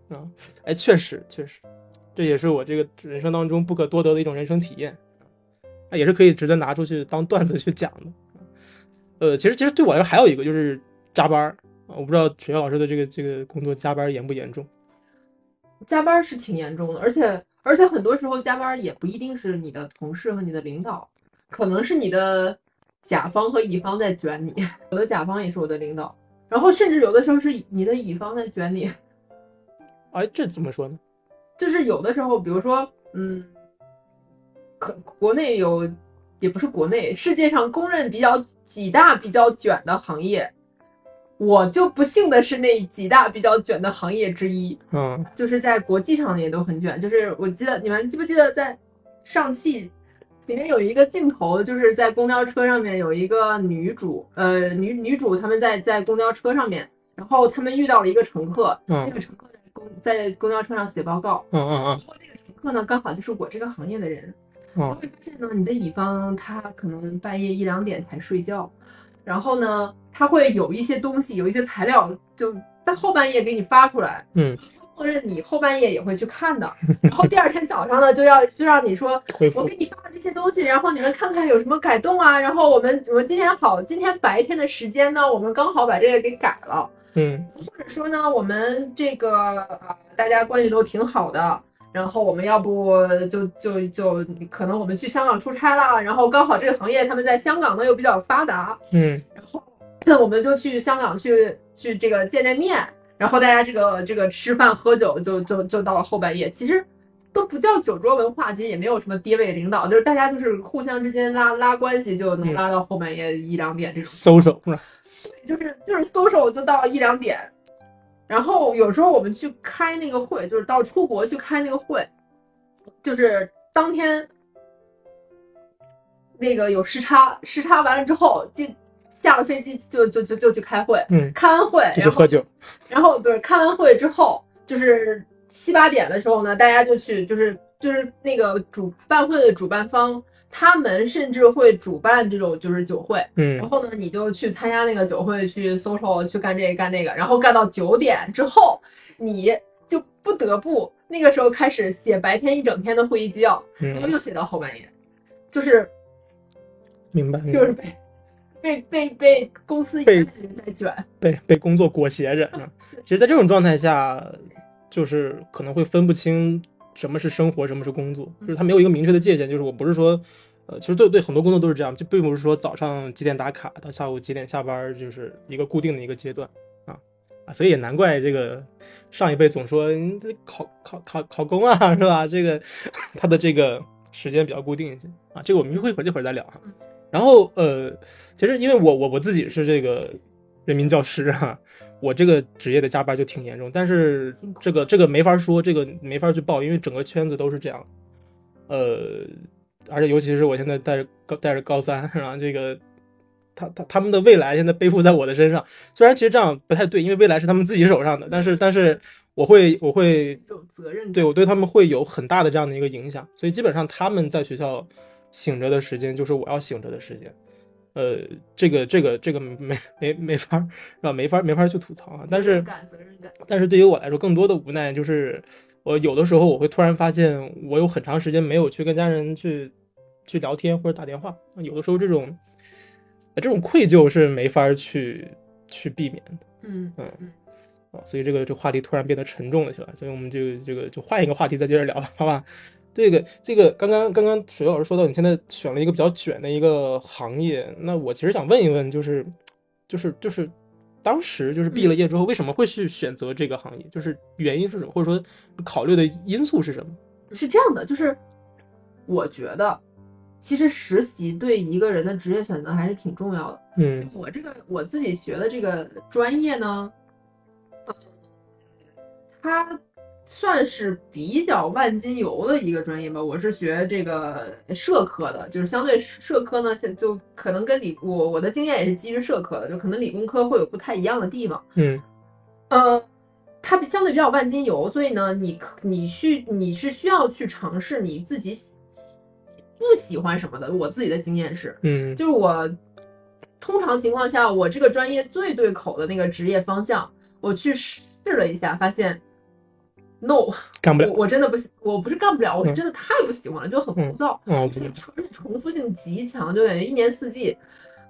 了啊，哎，确实确实，这也是我这个人生当中不可多得的一种人生体验。啊也是可以值得拿出去当段子去讲的，呃，其实其实对我来说还有一个就是加班啊，我不知道学校老师的这个这个工作加班严不严重？加班是挺严重的，而且而且很多时候加班也不一定是你的同事和你的领导，可能是你的甲方和乙方在卷你，我的甲方也是我的领导，然后甚至有的时候是你的乙方在卷你。哎，这怎么说呢？就是有的时候，比如说，嗯。可国内有也不是国内，世界上公认比较几大比较卷的行业，我就不幸的是那几大比较卷的行业之一，嗯就是在国际上也都很卷。就是我记得你们记不记得在上汽里面有一个镜头，就是在公交车上面有一个女主，呃，女女主他们在在公交车上面，然后他们遇到了一个乘客，那嗯个乘客在公在公交车上写报告，嗯嗯嗯然后这个乘客呢刚好就是我这个行业的人，嗯你会发现呢，你的乙方他可能半夜一两点才睡觉，然后呢，他会有一些东西，有一些材料，就在后半夜给你发出来，嗯，默认你后半夜也会去看的，然后第二天早上呢，就要就让你说，我给你发了这些东西，然后你们看看有什么改动啊，然后我们我们今天好，今天白天的时间呢，我们刚好把这个给改了。嗯或者说呢，我们这个呃大家关系都挺好的，然后我们要不就就就可能我们去香港出差啦，然后刚好这个行业他们在香港呢又比较发达，嗯然后那我们就去香港去去这个见见面，然后大家这个这个吃饭喝酒就就就到了后半夜，其实。都不叫酒桌文化，其实也没有什么低位领导，就是大家就是互相之间拉拉关系，就能嗯拉到后半夜一两点这种。搜手是吧？就是就是 social 就到一两点，然后有时候我们去开那个会，就是到出国去开那个会，就是当天那个有时差，时差完了之后进下了飞机就就就就去开会，嗯，开完会然后继续喝酒。然后不是开完会之后，就是七八点的时候呢，大家就去，就是就是那个主办会的主办方，他们甚至会主办这种就是酒会，嗯。然嗯后呢，你就去参加那个酒会，去 social，去干这个干那个，然后干到九点之后，你就不得不那个时候开始写白天一整天的会议纪要，然后嗯，又写到后半夜，就是明白。就是被被被被公司被在卷，被被工作裹挟着。嗯其实，在这种状态下，就是可能会分不清什么是生活，什么是工作，就是他没有一个明确的界限。就是我不是说，呃，其实对对很多工作都是这样，就并不是说早上几点打卡到下午几点下班，就是一个固定的一个阶段啊啊，所以也难怪这个上一辈总说你这考考考考公啊，是吧？这个 他的这个时间比较固定一些啊，这个我们一会儿一会儿再聊哈。然后呃，其实因为我我我自己是这个人民教师啊，我这个职业的加班就挺严重，但是这个这个没法说，这个没法去报，因为整个圈子都是这样。呃，而且尤其是我现在带着高带着高三，然后这个他他他们的未来现在背负在我的身上，虽然其实这样不太对，因为未来是他们自己手上的，但是但是我会我会责任。对我对他们会有很大的这样的一个影响，所以基本上他们在学校醒着的时间就是我要醒着的时间。呃，这个这个这个没没没法儿是吧？没法儿没法儿去吐槽啊。但是。但是对于我来说，更多的无奈就是，我有的时候我会突然发现，我有很长时间没有去跟家人去去聊天或者打电话。有的时候这种呃这种愧疚是没法儿去去避免的。嗯嗯嗯啊，所以这个这个话题突然变得沉重了起来，所以我们就这个就换一个话题再接着聊吧，好吧？这个这个刚刚刚刚水老师说到你现在选了一个比较卷的一个行业，那我其实想问一问，就是就是就是当时就是毕了业之后，为什么会去选择这个行业？就是原因是什么，或者说考虑的因素是什么？是这样的，就是我觉得，其实实习对一个人的职业选择还是挺重要的。嗯我这个我自己学的这个专业呢，呃它算是比较万金油的一个专业吧。我是学这个社科的，就是相对社科呢，现就可能跟理我我的经验也是基于社科的，就可能理工科会有不太一样的地方。嗯呃，它比相对比较万金油，所以呢，你可你去你是需要去尝试你自己喜不喜欢什么的。我自己的经验是，嗯就是我通常情况下，我这个专业最对口的那个职业方向，我去试了一下，发现 no，干不了我。我真的不喜，我不是干不了，我是嗯真的太不喜欢了，就很枯燥，哦而，且重重复性极强，就感觉一年四季。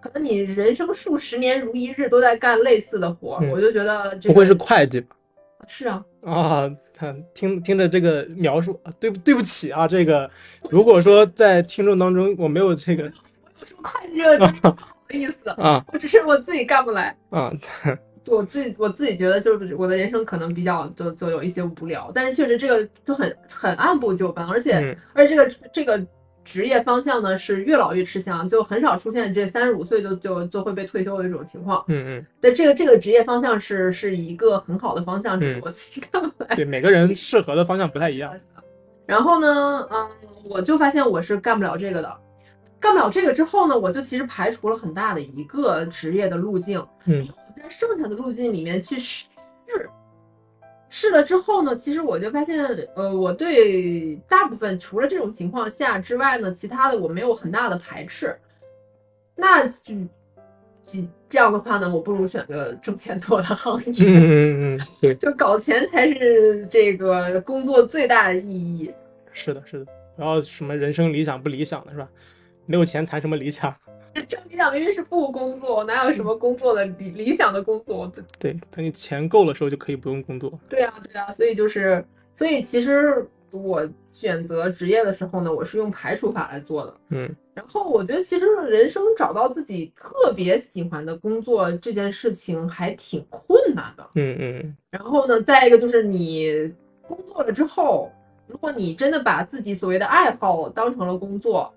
可能你人生数十年如一日都在干类似的活我就觉得这个不会是会计吧？是啊，啊，他听听着这个描述，啊对不对不起啊，这个如果说在听众当中我没有这个我说会计这个 不好意思，啊我只是我自己干不来。啊，我自己我自己觉得，就是我的人生可能比较就就有一些无聊，但是确实这个就很很按部就班，而且、嗯而且这个这个职业方向呢是越老越吃香，就很少出现这三十五岁就就就会被退休的这种情况。嗯嗯，对，这个这个职业方向是是一个很好的方向，只是嗯我自己看不来。对，每个人适合的方向不太一样。然后呢，嗯，我就发现我是干不了这个的。干不了这个之后呢，我就其实排除了很大的一个职业的路径，嗯在剩下的路径里面去试。试了之后呢，其实我就发现，呃，我对大部分除了这种情况下之外呢，其他的我没有很大的排斥。那就这这样的话呢，我不如选个挣钱多的行业。嗯嗯嗯，对，就搞钱才是这个工作最大的意义。是的，是的。然后什么人生理想不理想的是吧？没有钱谈什么理想？这理想明明是不工作，哪有什么工作的理理想的工作？对，等你钱够了时候就可以不用工作。对啊，对啊，所以就是，所以其实我选择职业的时候呢，我是用排除法来做的。嗯然后我觉得，其实人生找到自己特别喜欢的工作这件事情还挺困难的。嗯嗯然后呢，再一个就是你工作了之后，如果你真的把自己所谓的爱好当成了工作，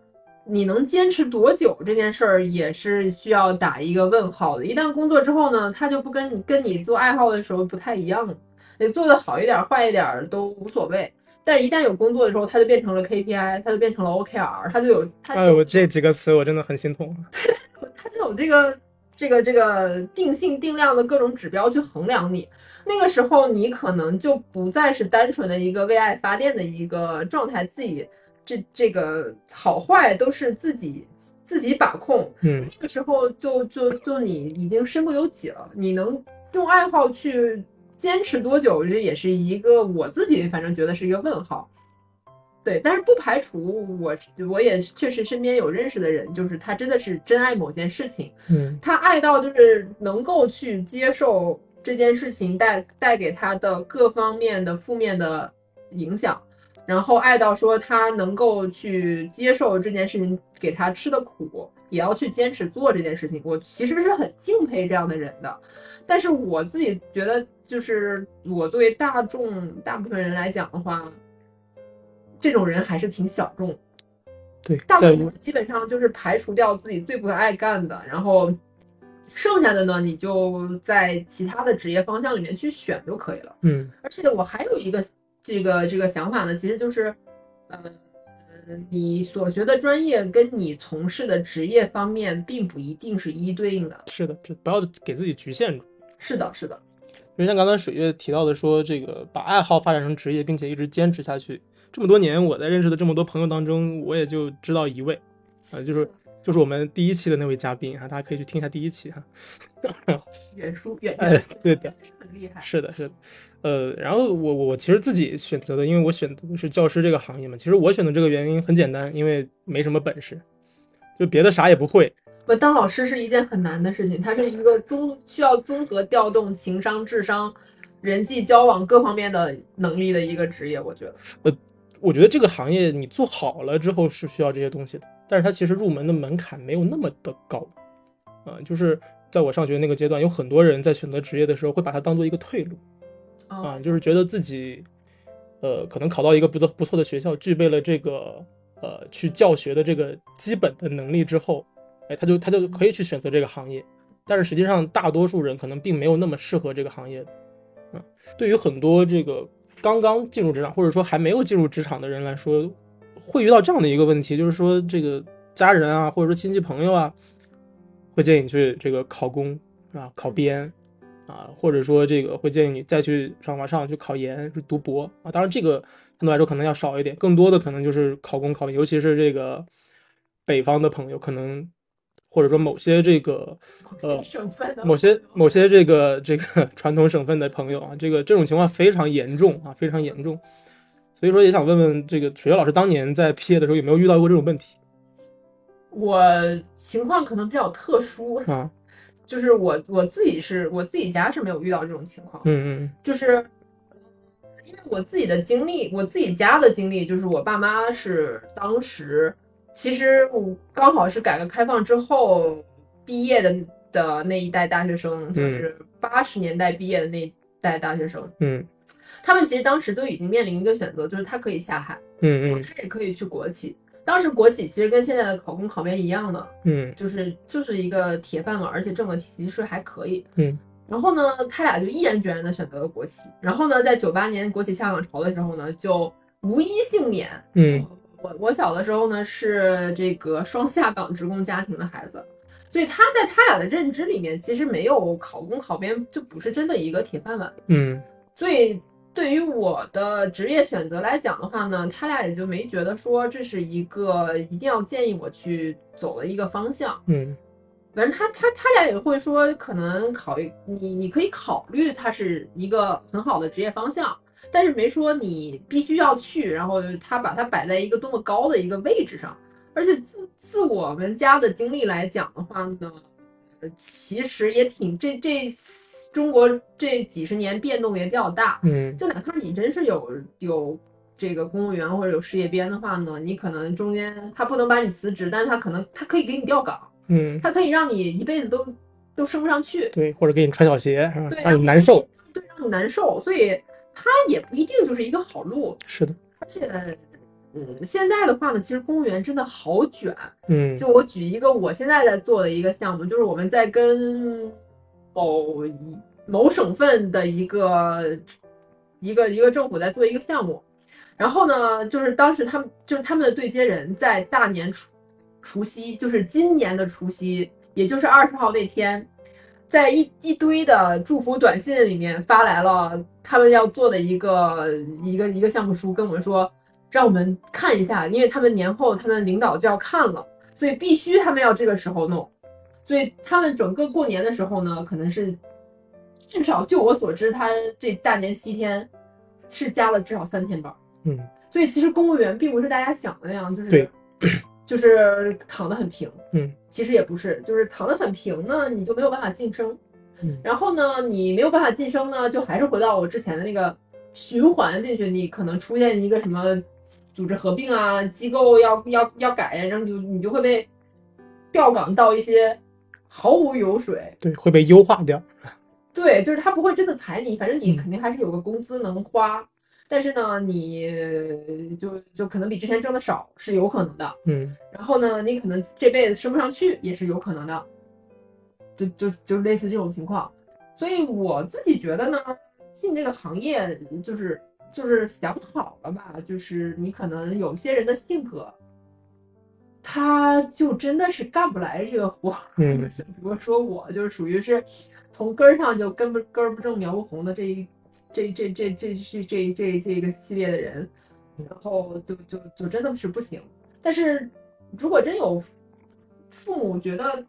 你能坚持多久这件事儿也是需要打一个问号的。一旦工作之后呢，他就不跟你跟你做爱好的时候不太一样了。你做的好一点、坏一点都无所谓，但是一旦有工作的时候，它就变成了 KPI，它就变成了 OKR，它就有它哎，我这几个词我真的很心痛。它就有这个这个这个定性定量的各种指标去衡量你。那个时候，你可能就不再是单纯的一个为爱发电的一个状态，自己这这个好坏都是自己自己把控。嗯那个时候就就就你已经身不由己了，你能用爱好去坚持多久，这也是一个我自己反正觉得是一个问号。对，但是不排除我我也确实身边有认识的人，就是他真的是真爱某件事情，嗯他爱到就是能够去接受这件事情带带给他的各方面的负面的影响，然后爱到说他能够去接受这件事情给他吃的苦，也要去坚持做这件事情。我其实是很敬佩这样的人的，但是我自己觉得，就是我作为大众大部分人来讲的话，这种人还是挺小众。对，大部分人基本上就是排除掉自己最不爱干的，然后剩下的呢，你就在其他的职业方向里面去选就可以了。嗯而且我还有一个这个这个想法呢，其实就是，呃，你所学的专业跟你从事的职业方面并不一定是一一对应的。是的，这不要给自己局限住。是的，是的，因为像刚才水月提到的说，这个把爱好发展成职业，并且一直坚持下去，这么多年，我在认识的这么多朋友当中，我也就知道一位，啊、就是就是我们第一期的那位嘉宾啊，大家可以去听一下第一期哈。远书远哎对的很厉害。是的，是的，呃，然后我我我其实自己选择的，因为我选择的是教师这个行业嘛，其实我选择这个原因很简单，因为没什么本事，就别的啥也不会，不，当老师是一件很难的事情，它是一个综需要综合调动情商、智商、人际交往各方面的能力的一个职业，我觉得。呃我觉得这个行业你做好了之后是需要这些东西的，但是它其实入门的门槛没有那么的高，啊、就是在我上学那个阶段，有很多人在选择职业的时候会把它当做一个退路啊、嗯，就是觉得自己，呃，可能考到一个不错不错的学校，具备了这个呃去教学的这个基本的能力之后，哎，他就他就可以去选择这个行业，但是实际上大多数人可能并没有那么适合这个行业的，嗯，对于很多这个刚刚进入职场或者说还没有进入职场的人来说，会遇到这样的一个问题，就是说这个家人啊，或者说亲戚朋友啊，会建议你去这个考公啊，考编啊，或者说这个会建议你再去上往上去考研，去读博啊。当然这个相对来说可能要少一点，更多的可能就是考公考研，尤其是这个北方的朋友，可能或者说某些这个呃省份的某些某些这个这个 传统省份的朋友啊，这个这种情况非常严重啊，非常严重。所以说也想问问这个水月老师，当年在毕业的时候有没有遇到过这种问题我情况可能比较特殊，啊？就是我我自己是我自己家是没有遇到这种情况，嗯嗯就是因为我自己的经历，我自己家的经历，就是我爸妈是当时其实我刚好是改革开放之后毕业的的那一代大学生，就是八十年代毕业的那一代大学生，嗯他们其实当时都已经面临一个选择，就是他可以下海，嗯嗯他也可以去国企。当时国企其实跟现在的考公考编一样的，嗯就是就是一个铁饭碗，而且挣的其实还可以。嗯然后呢，他俩就毅然决然的选择了国企。然后呢，在九八年国企下岗潮的时候呢，就无一幸免。嗯我我小的时候呢是这个双下岗职工家庭的孩子，所以他在他俩的认知里面，其实没有考公考编就不是真的一个铁饭碗。嗯所以对于我的职业选择来讲的话呢，他俩也就没觉得说这是一个一定要建议我去走的一个方向。嗯反正他他他俩也会说，可能考虑你你可以考虑它是一个很好的职业方向，但是没说你必须要去，然后他把它摆在一个多么高的一个位置上。而且自自我们家的经历来讲的话呢，呃其实也挺这这中国这几十年变动也比较大，嗯。就哪怕你真是有有这个公务员或者有事业编的话呢，你可能中间他不能把你辞职，但是他可能他可以给你调岗，嗯，他可以让你一辈子都都升不上去，对，或者给你穿小鞋，是吧？对，让你难受。，对，让你难受，所以他也不一定就是一个好路，是的，而且。嗯，现在的话呢，其实公务员真的好卷。嗯。就我举一个我现在在做的一个项目，就是我们在跟某一某省份的一个一个一个政府在做一个项目，然后呢，就是当时他们就是他们的对接人在大年除除夕，就是今年的除夕，也就是二十号那天，在一一堆的祝福短信里面发来了他们要做的一个一个一个项目书，跟我们说让我们看一下，因为他们年后他们领导就要看了。所以必须他们要这个时候弄，所以他们整个过年的时候呢，可能是至少就我所知，他这大年七天是加了至少三天班。嗯所以其实公务员并不是大家想的那样，就是对就是躺得很平。嗯，其实也不是，就是躺得很平呢，你就没有办法晋升。嗯然后呢，你没有办法晋升呢，就还是回到我之前的那个循环进去，你可能出现一个什么组织合并啊，机构要要要改，然后就你就会被调岗到一些毫无油水。对，会被优化掉。对，就是他不会真的裁你，反正你嗯肯定还是有个工资能花，但是呢，你就就可能比之前挣的少是有可能的。嗯然后呢，你可能这辈子升不上去也是有可能的，就就就类似这种情况。所以我自己觉得呢，进这个行业就是就是想好了吧，就是你可能有些人的性格，他就真的是干不来这个活儿。嗯 比如说我就是属于是从根儿上就根不根儿不正苗不红的这一这这这这这这这这个系列的人，然后就就就真的是不行。但是如果真有父母觉得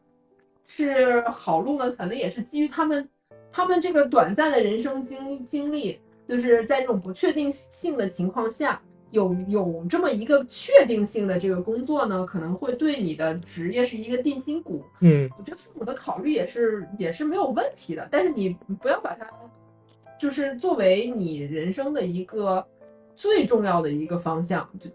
是好路呢，可能也是基于他们他们这个短暂的人生经经历，就是在这种不确定性的情况下。有有这么一个确定性的这个工作呢，可能会对你的职业是一个定心骨，嗯我觉得父母的考虑也是也是没有问题的，但是你不要把它就是作为你人生的一个最重要的一个方向，就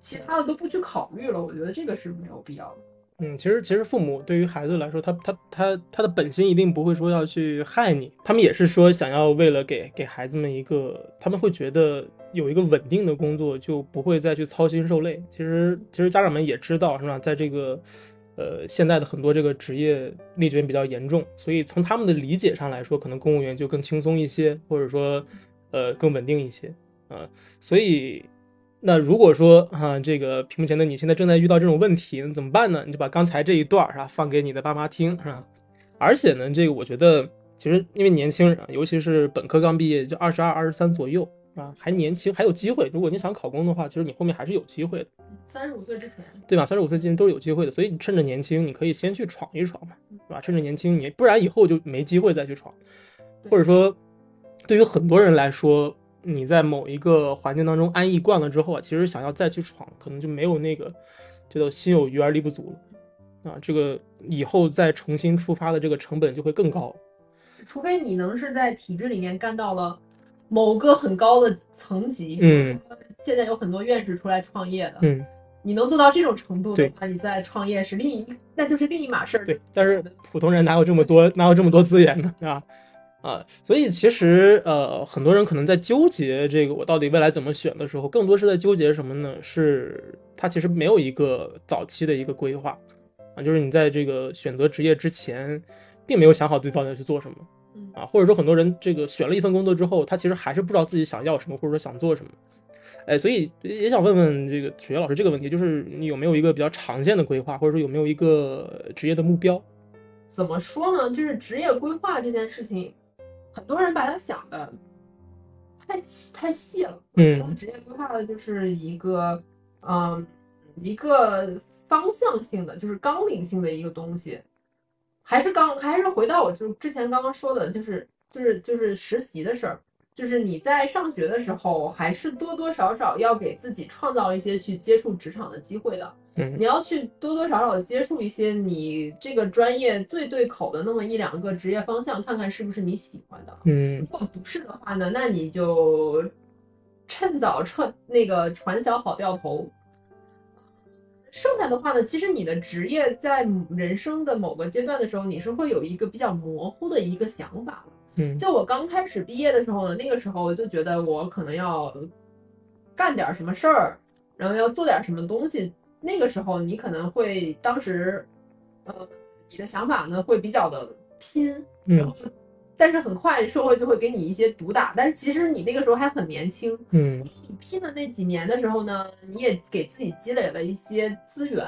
其他的都不去考虑了。我觉得这个是没有必要的。嗯，其实其实父母对于孩子来说，他他他他的本心一定不会说要去害你，他们也是说想要为了给给孩子们一个，他们会觉得有一个稳定的工作，就不会再去操心受累。其实其实家长们也知道，是吧？在这个呃现在的很多这个职业内卷比较严重，所以从他们的理解上来说，可能公务员就更轻松一些，或者说呃更稳定一些啊、所以。那如果说啊，这个屏幕前的你现在正在遇到这种问题，那怎么办呢？你就把刚才这一段儿是吧，放给你的爸妈听，是吧？而且呢，这个我觉得其实因为年轻人，尤其是本科刚毕业，就二十二、二十三左右啊，还年轻，还有机会。如果你想考公的话，其实你后面还是有机会的，三十五岁之前，对吧？三十五岁之前都是有机会的，所以你趁着年轻，你可以先去闯一闯嘛，对吧？趁着年轻，你不然以后就没机会再去闯，或者说，对于很多人来说。你在某一个环境当中安逸惯了之后啊，其实想要再去闯，可能就没有那个叫做心有余而力不足了啊。这个以后再重新出发的这个成本就会更高。除非你能是在体制里面干到了某个很高的层级，嗯，现在有很多院士出来创业的，嗯，你能做到这种程度的话，你在创业是另一，那就是另一码事儿。对。但是普通人哪有这么多哪有这么多资源呢？啊啊，所以其实呃，很多人可能在纠结这个我到底未来怎么选的时候，更多是在纠结什么呢？是他其实没有一个早期的一个规划啊，就是你在这个选择职业之前，并没有想好自己到底要去做什么嗯啊，或者说很多人这个选了一份工作之后，他其实还是不知道自己想要什么，或者说想做什么。哎，所以也想问问这个雪雪老师这个问题，就是你有没有一个比较长线的规划，或者说有没有一个职业的目标？怎么说呢？就是职业规划这件事情，很多人把它想的太太细了。嗯职业规划的就是一个，嗯，一个方向性的，就是纲领性的一个东西。还是刚还是回到我就之前刚刚说的，就是就是就是实习的事儿。就是你在上学的时候，还是多多少少要给自己创造一些去接触职场的机会的。嗯你要去多多少少接触一些你这个专业最对口的那么一两个职业方向，看看是不是你喜欢的。嗯如果不是的话呢，那你就趁早趁那个船小好掉头。剩下的话呢，其实你的职业在人生的某个阶段的时候，你是会有一个比较模糊的一个想法的。嗯就我刚开始毕业的时候呢，那个时候就觉得我可能要干点什么事儿，然后要做点什么东西。那个时候你可能会当时，呃，你的想法呢会比较的拼，然嗯后但是很快社会就会给你一些毒打。但是其实你那个时候还很年轻，嗯你拼的那几年的时候呢，你也给自己积累了一些资源。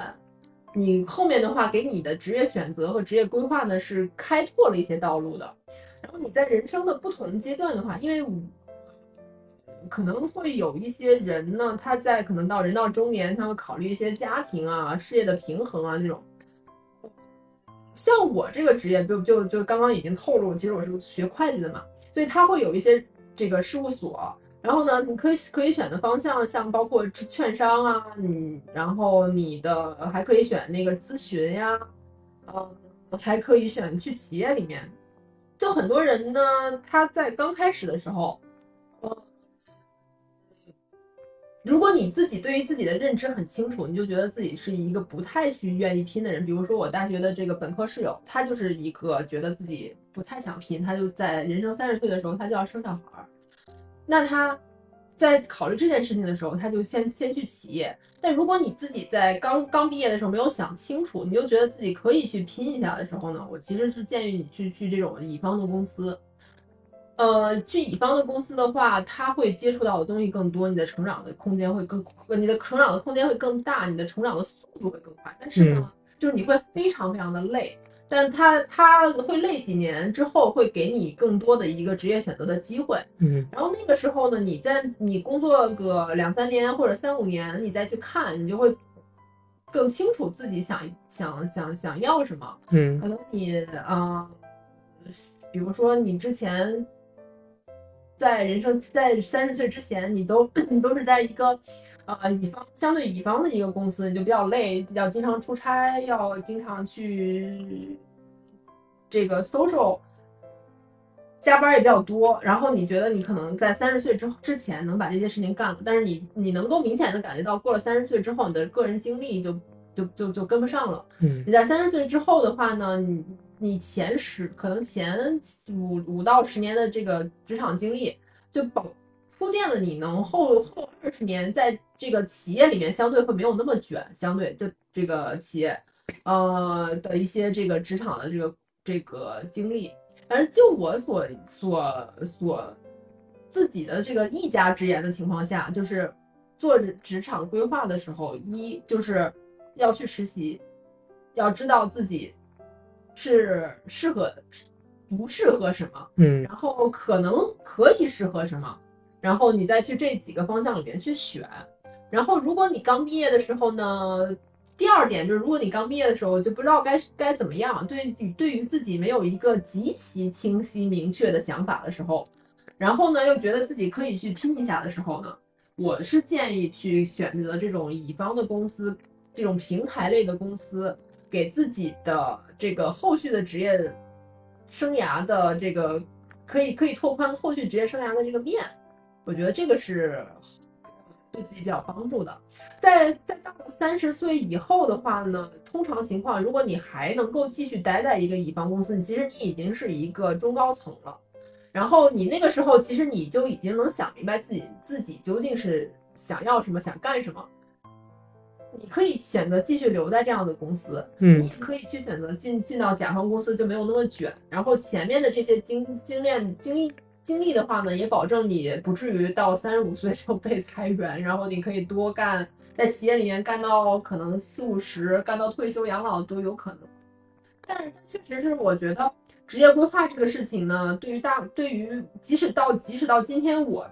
你后面的话给你的职业选择和职业规划呢是开拓了一些道路的。然后你在人生的不同阶段的话，因为我可能会有一些人呢，他在可能到人到中年，他会考虑一些家庭啊、事业的平衡啊这种。像我这个职业，就就就刚刚已经透露，其实我是学会计的嘛，所以他会有一些这个事务所。然后呢，你可以可以选的方向，像包括券商啊，嗯，然后你的还可以选那个咨询呀，嗯，还可以选去企业里面。就很多人呢，他在刚开始的时候，如果你自己对于自己的认知很清楚，你就觉得自己是一个不太去愿意拼的人。比如说我大学的这个本科室友，他就是一个觉得自己不太想拼，他就在人生三十岁的时候，他就要生小孩儿。那他在考虑这件事情的时候，他就先先去企业。但如果你自己在刚刚毕业的时候没有想清楚，你就觉得自己可以去拼一下的时候呢，我其实是建议你去去这种乙方的公司。呃，去乙方的公司的话，他会接触到的东西更多，你的成长的空间会更，呃你的成长的空间会更大，你的成长的速度会更快。但是呢，就是你会非常非常的累，但是他他会累几年之后，会给你更多的一个职业选择的机会。嗯然后那个时候呢，你在你工作个两三年或者三五年，你再去看，你就会更清楚自己想想想想要什么。嗯可能你啊、呃比如说你之前在人生在三十岁之前，你都你都是在一个呃乙方相对乙方的一个公司，你就比较累，要经常出差，要经常去这个 social。加班也比较多，然后你觉得你可能在三十岁之之前能把这些事情干了，但是你你能够明显的感觉到，过了三十岁之后，你的个人精力就就就就跟不上了。嗯你在三十岁之后的话呢，你你前十可能前五五到十年的这个职场经历，就保铺垫了你能后后二十年在这个企业里面相对会没有那么卷，相对就这个企业，呃的一些这个职场的这个这个经历。反正就我所所所自己的这个一家之言的情况下，就是做职场规划的时候，一就是要去实习，要知道自己是适合不适合什么，嗯然后可能可以适合什么，然后你再去这几个方向里面去选。然后如果你刚毕业的时候呢，第二点就是，如果你刚毕业的时候就不知道该该怎么样，对于对于自己没有一个极其清晰明确的想法的时候，然后呢又觉得自己可以去拼一下的时候呢，我是建议去选择这种乙方的公司，这种平台类的公司，给自己的这个后续的职业生涯的这个可以可以拓宽后续职业生涯的这个面，我觉得这个是对自己比较帮助的。在在到了三十岁以后的话呢，通常情况，如果你还能够继续待在一个乙方公司，你其实你已经是一个中高层了。然后你那个时候其实你就已经能想明白自己自己究竟是想要什么，想干什么。你可以选择继续留在这样的公司，嗯你也可以去选择进进到甲方公司，就没有那么卷。然后前面的这些经经验经历经历的话呢，也保证你不至于到三十五岁就被裁员，然后你可以多干，在企业里面干到可能四五十，干到退休养老都有可能。但是确实是我觉得职业规划这个事情呢，对于大对于即使到即使到今天我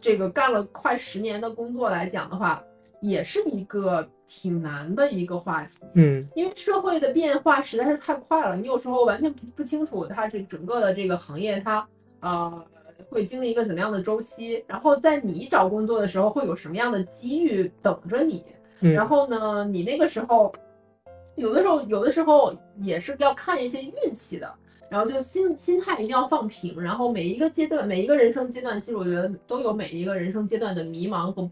这个干了快十年的工作来讲的话，也是一个挺难的一个话题。嗯因为社会的变化实在是太快了，你有时候完全不不清楚它这整个的这个行业它呃会经历一个怎么样的周期，然后在你找工作的时候会有什么样的机遇等着你，嗯，然后呢，你那个时候有的时候有的时候也是要看一些运气的。然后就心心态一定要放平，然后每一个阶段，每一个人生阶段，其实我觉得都有每一个人生阶段的迷茫和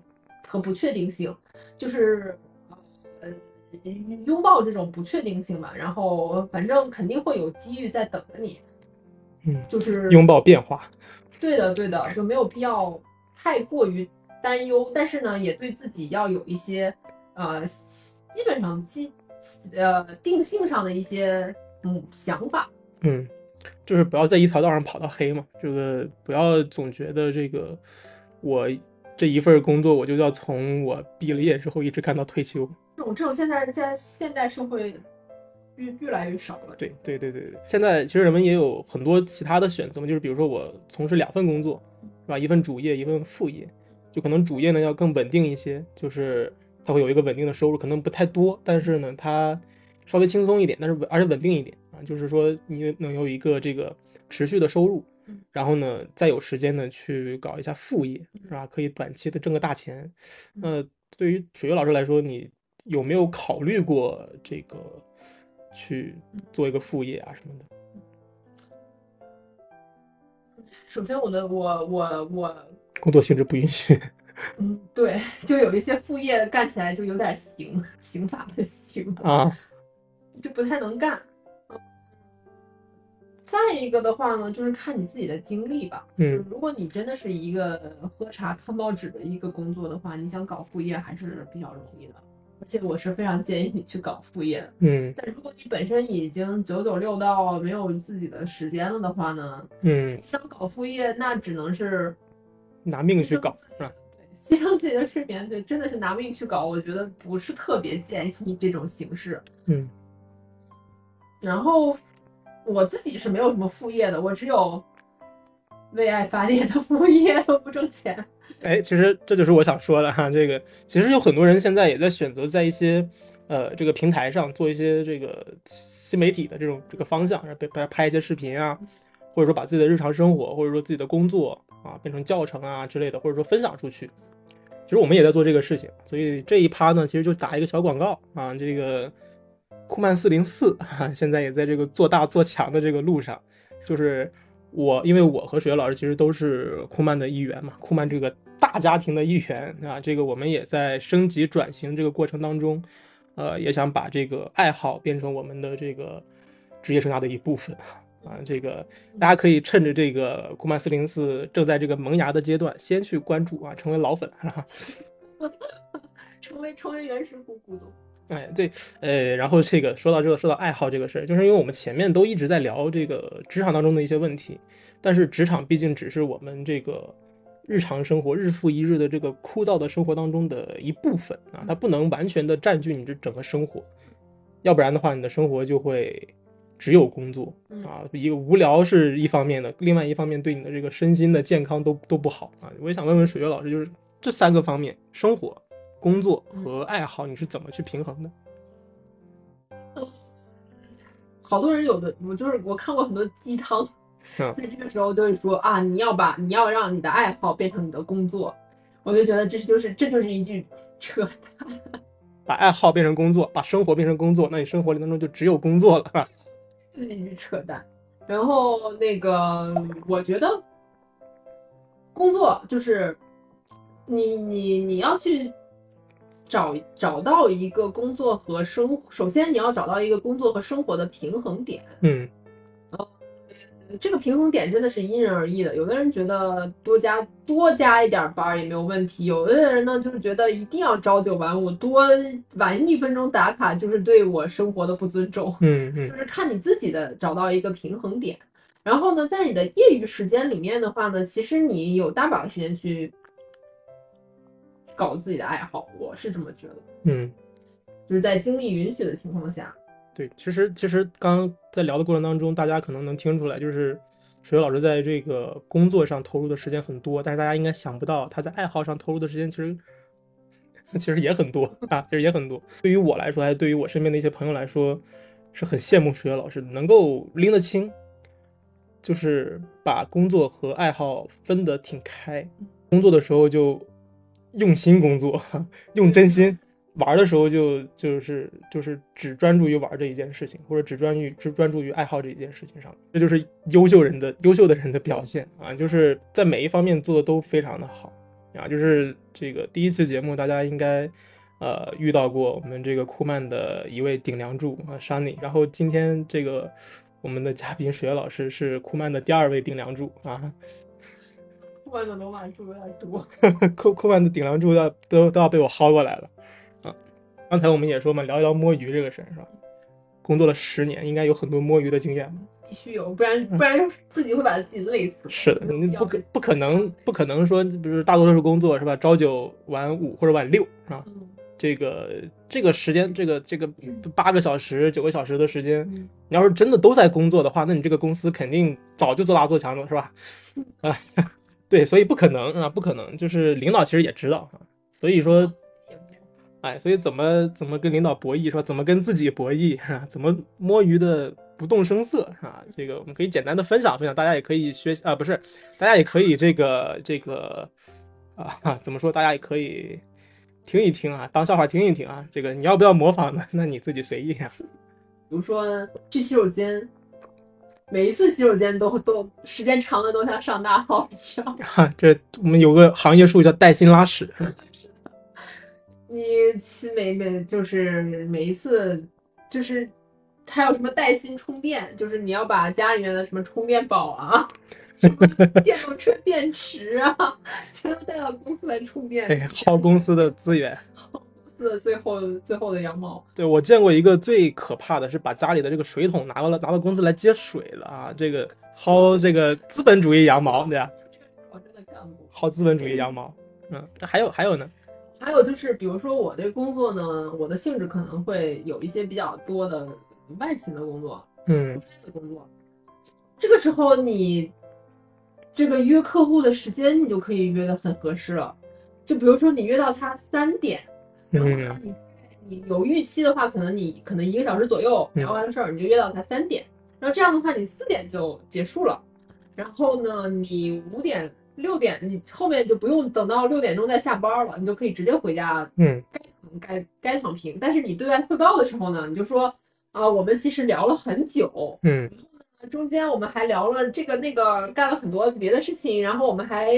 和不确定性，就是呃拥抱这种不确定性吧。然后反正肯定会有机遇在等着你，嗯，就是拥抱变化。对的，对的，就没有必要太过于担忧，但是呢，也对自己要有一些呃基本上基呃定性上的一些嗯想法。嗯，就是不要在一条道上跑到黑嘛。这个不要总觉得这个我这一份工作我就要从我毕了业之后一直干到退休。这种这种现在在现代社会越越来越少了。对对对对对，现在其实人们也有很多其他的选择嘛，就是比如说我从事两份工作，是吧？一份主业，一份副业，就可能主业呢要更稳定一些，就是它会有一个稳定的收入，可能不太多，但是呢它稍微轻松一点，但是稳而且稳定一点啊，就是说你能有一个这个持续的收入嗯，然后呢再有时间呢去搞一下副业，是吧？可以短期的挣个大钱。那对于水月老师来说，你有没有考虑过这个去做一个副业啊什么的？首先我的我我我工作性质不允许。嗯对，就有一些副业干起来就有点刑 刑法的刑，啊，就不太能干。嗯再一个的话呢，就是看你自己的经历吧。嗯如果你真的是一个喝茶看报纸的一个工作的话，你想搞副业还是比较容易的。而且我是非常建议你去搞副业。嗯但如果你本身已经九九六到没有自己的时间了的话呢，嗯，想搞副业那只能是拿命去搞是吧？对，牺牲自己的睡眠，对，真的是拿命去搞，我觉得不是特别建议这种形式。嗯然后我自己是没有什么副业的，我只有为爱发电的副业，都不挣钱。哎，其实这就是我想说的哈。这个其实有很多人现在也在选择在一些呃这个平台上做一些这个新媒体的这种这个方向，然后拍拍一些视频啊，或者说把自己的日常生活或者说自己的工作啊变成教程啊之类的，或者说分享出去。其实我们也在做这个事情，所以这一趴呢，其实就打一个小广告啊，这个酷曼四零四啊，现在也在这个做大做强的这个路上，就是我，因为我和水月老师其实都是酷曼的一员嘛，酷曼这个大家庭的一员啊，这个我们也在升级转型这个过程当中，呃，也想把这个爱好变成我们的这个职业生涯的一部分啊，这个大家可以趁着这个酷曼四零四正在这个萌芽的阶段，先去关注啊，成为老粉哈啊。成为成为原始股股东。哎，对，呃，然后这个说到这个，说到爱好这个事儿，就是因为我们前面都一直在聊这个职场当中的一些问题，但是职场毕竟只是我们这个日常生活日复一日的这个枯燥的生活当中的一部分啊，它不能完全的占据你这整个生活，要不然的话，你的生活就会只有工作嗯啊，一个无聊是一方面的，另外一方面对你的这个身心的健康都都不好啊。我也想问问水月老师，就是这三个方面，生活。工作和爱好，你是怎么去平衡的？好多人有的，我就是我看过很多鸡汤，嗯在这个时候就会说啊，你要把你要让你的爱好变成你的工作，我就觉得这就是这就是一句扯淡。把爱好变成工作，把生活变成工作，那你生活里当中就只有工作了，是吧？这是一句扯淡。然后那个，我觉得工作就是你你你要去找找到一个工作和生，首先你要找到一个工作和生活的平衡点。嗯这个平衡点真的是因人而异的。有的人觉得多加多加一点班儿也没有问题，有的人呢就是觉得一定要朝九晚五，多晚一分钟打卡就是对我生活的不尊重。嗯嗯就是看你自己的找到一个平衡点。然后呢，在你的业余时间里面的话呢，其实你有大把的时间去搞自己的爱好，我是这么觉得。嗯，就是在精力允许的情况下，对，其实其实刚刚在聊的过程当中，大家可能能听出来，就是水月老师在这个工作上投入的时间很多，但是大家应该想不到他在爱好上投入的时间其实 其实也很多啊，其实也很多。对于我来说，还是对于我身边的一些朋友来说，是很羡慕水水老师能够拎得清，就是把工作和爱好分得挺开。工作的时候就用心工作，用真心。玩的时候就就是就是只专注于玩这一件事情，或者只专于只专注于爱好这一件事情上，这就是优秀人的优秀的人的表现啊！就是在每一方面做的都非常的好啊！就是这个第一次节目，大家应该呃遇到过我们这个库曼的一位顶梁柱啊，Shani，然后今天这个我们的嘉宾水月老师是库曼的第二位顶梁柱啊，库曼的罗马柱有点多，库库曼的顶梁柱要都都要被我薅过来了啊。刚才我们也说嘛，聊一聊摸鱼这个事儿是吧？工作了十年，应该有很多摸鱼的经验吧？必须有，不然不然自己会把自己累死。是的，你不可不可能不可能说，比如大多数工作是吧，朝九晚五或者晚六是吧？嗯这个这个时间，这个这个八个小时、九个小时的时间，嗯你要是真的都在工作的话，那你这个公司肯定早就做大做强了，是吧？啊，对，所以不可能啊，不可能。就是领导其实也知道啊，所以说。哎，所以怎么怎么跟领导博弈是吧？怎么跟自己博弈是吧？怎么摸鱼的不动声色是吧？这个我们可以简单的分享分享，大家也可以学啊，不是，大家也可以这个这个啊，怎么说？大家也可以听一听啊，当笑话听一听啊。这个你要不要模仿呢？那你自己随意啊。比如说去洗手间，每一次洗手间都都时间长的都像上大号一样。哈，这我们有个行业术语叫带薪拉屎。你其每每就是每一次就是还有什么带薪充电，就是你要把家里面的什么充电宝啊，什么 电动车电池啊，全都带到公司来充电，哎，耗公司的资源。公司的最后最后的羊毛。对我见过一个最可怕的是把家里的这个水桶拿到了拿到公司来接水了啊，这个薅这个资本主义羊毛，对吧？这个我真的干过。薅资本主义羊毛。嗯，这还有还有呢。还有就是，比如说我这工作呢，我的性质可能会有一些比较多的外勤的工作，嗯出差的工作。这个时候你这个约客户的时间，你就可以约的很合适了。就比如说你约到他三点，然后你你有预期的话，可能你可能一个小时左右嗯。聊完事儿，你就约到他三点，然后这样的话你四点就结束了，然后呢你五点六点你后面就不用等到六点钟再下班了，你就可以直接回家嗯。该该躺平。但是你对外汇报的时候呢，你就说啊，我们其实聊了很久，嗯。中间我们还聊了这个那个，干了很多别的事情，然后我们还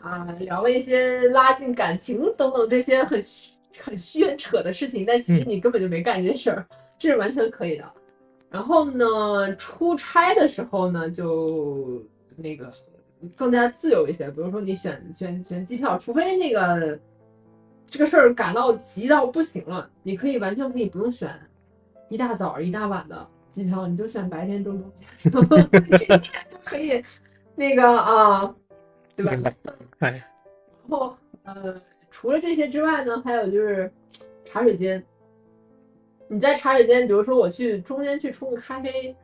啊、聊了一些拉近感情等等这些很虚很虚扯的事情，但其实嗯你根本就没干这些事儿，这是完全可以的。然后呢，出差的时候呢，就那个更加自由一些，比如说你选选选机票，除非那个这个事儿赶到急到不行了，你可以完全可以不用选一大早一大晚的机票，你就选白天中中间，这个点就可以那个啊，对吧？然后呃，除了这些之外呢，还有就是茶水间。你在茶水间，比如说我去中间去冲个咖啡，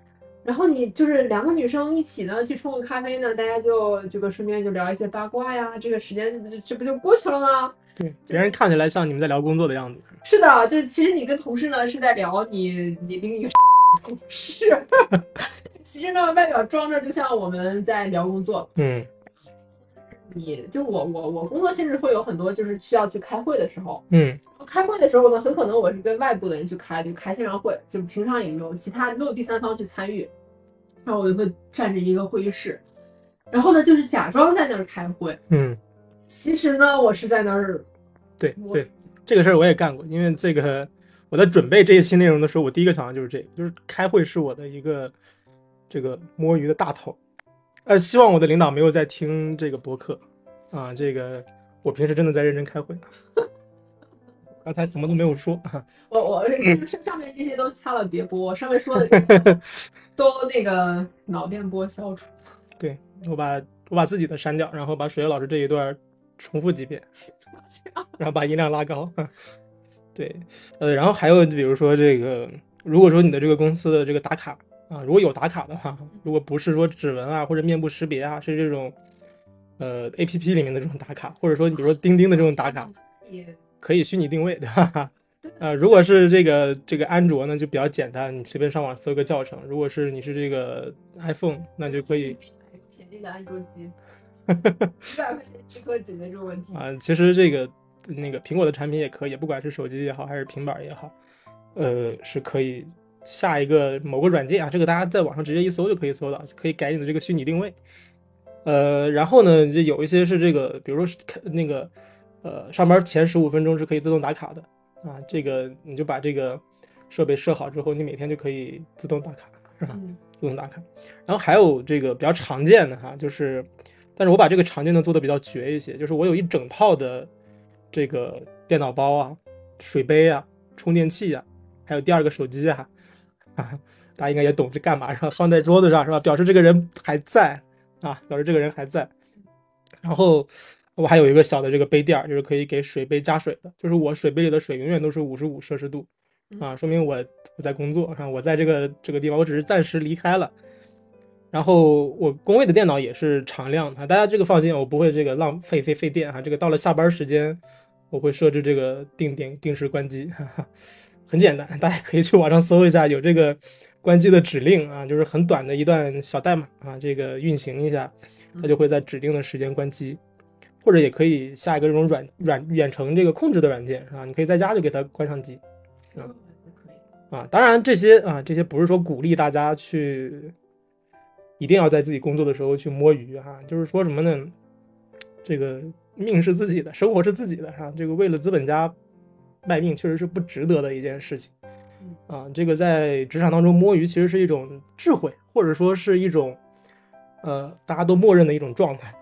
然后你就是两个女生一起呢去冲个咖啡呢，大家就这个顺便就聊一些八卦呀，这个时间这不就这不就过去了吗？对，别人看起来像你们在聊工作的样子。是的，就是其实你跟同事呢是在聊你你另一个 同事，其实呢外表装着就像我们在聊工作。嗯你就我我我工作性质会有很多就是需要去开会的时候，嗯。开会的时候呢，很可能我是跟外部的人去开，就开线上会，就平常也没有其他没有第三方去参与，然后我就会占着一个会议室，然后呢就是假装在那儿开会，嗯，其实呢我是在那儿对对，这个事儿我也干过，因为这个我在准备这一期内容的时候，我第一个想到就是这个，就是开会是我的一个这个摸鱼的大头。呃，希望我的领导没有在听这个播客啊，这个我平时真的在认真开会。刚才什么都没有说，我我上上面这些都掐了别播，上面说的 都那个脑电波消除。对我把我把自己的删掉，然后把水月老师这一段重复几遍，然后把音量拉高。对，呃，然后还有比如说这个，如果说你的这个公司的这个打卡啊，如果有打卡的话，如果不是说指纹啊或者面部识别啊，是这种呃 A P P 里面的这种打卡，或者说你比如说钉钉的这种打卡。也可以虚拟定位，对吧？呃，如果是这个这个安卓呢，就比较简单，你随便上网搜个教程。如果是你是这个 iPhone，那就可以便宜的安卓机，一百块钱即可解决这个问题啊。其实这个那个苹果的产品也可以，不管是手机也好，还是平板也好，呃，是可以下一个某个软件啊，这个大家在网上直接一搜就可以搜到，可以改你的这个虚拟定位。呃，然后呢，就有一些是这个，比如说是那个。呃，上班前十五分钟是可以自动打卡的啊，这个你就把这个设备设好之后，你每天就可以自动打卡，是吧？自动打卡。然后还有这个比较常见的哈，就是，但是我把这个常见的做的比较绝一些，就是我有一整套的这个电脑包啊、水杯啊、充电器啊，还有第二个手机啊，啊，大家应该也懂是干嘛是吧？放在桌子上是吧？表示这个人还在啊，表示这个人还在。然后。我还有一个小的这个杯垫儿，就是可以给水杯加水的，就是我水杯里的水永远都是五十五摄氏度，啊，说明我我在工作啊，我在这个这个地方，我只是暂时离开了。然后我工位的电脑也是常亮的，大家这个放心，我不会这个浪费费费电啊，这个到了下班时间，我会设置这个定点定时关机，哈哈，很简单，大家可以去网上搜一下，有这个关机的指令啊，就是很短的一段小代码啊，这个运行一下，它就会在指定的时间关机。或者也可以下一个这种软软远程这个控制的软件，啊？你可以在家就给它关上机，啊，啊，当然这些啊，这些不是说鼓励大家去一定要在自己工作的时候去摸鱼哈，就是说什么呢？这个命是自己的，生活是自己的，哈，这个为了资本家卖命确实是不值得的一件事情，啊，这个在职场当中摸鱼其实是一种智慧，或者说是一种呃大家都默认的一种状态。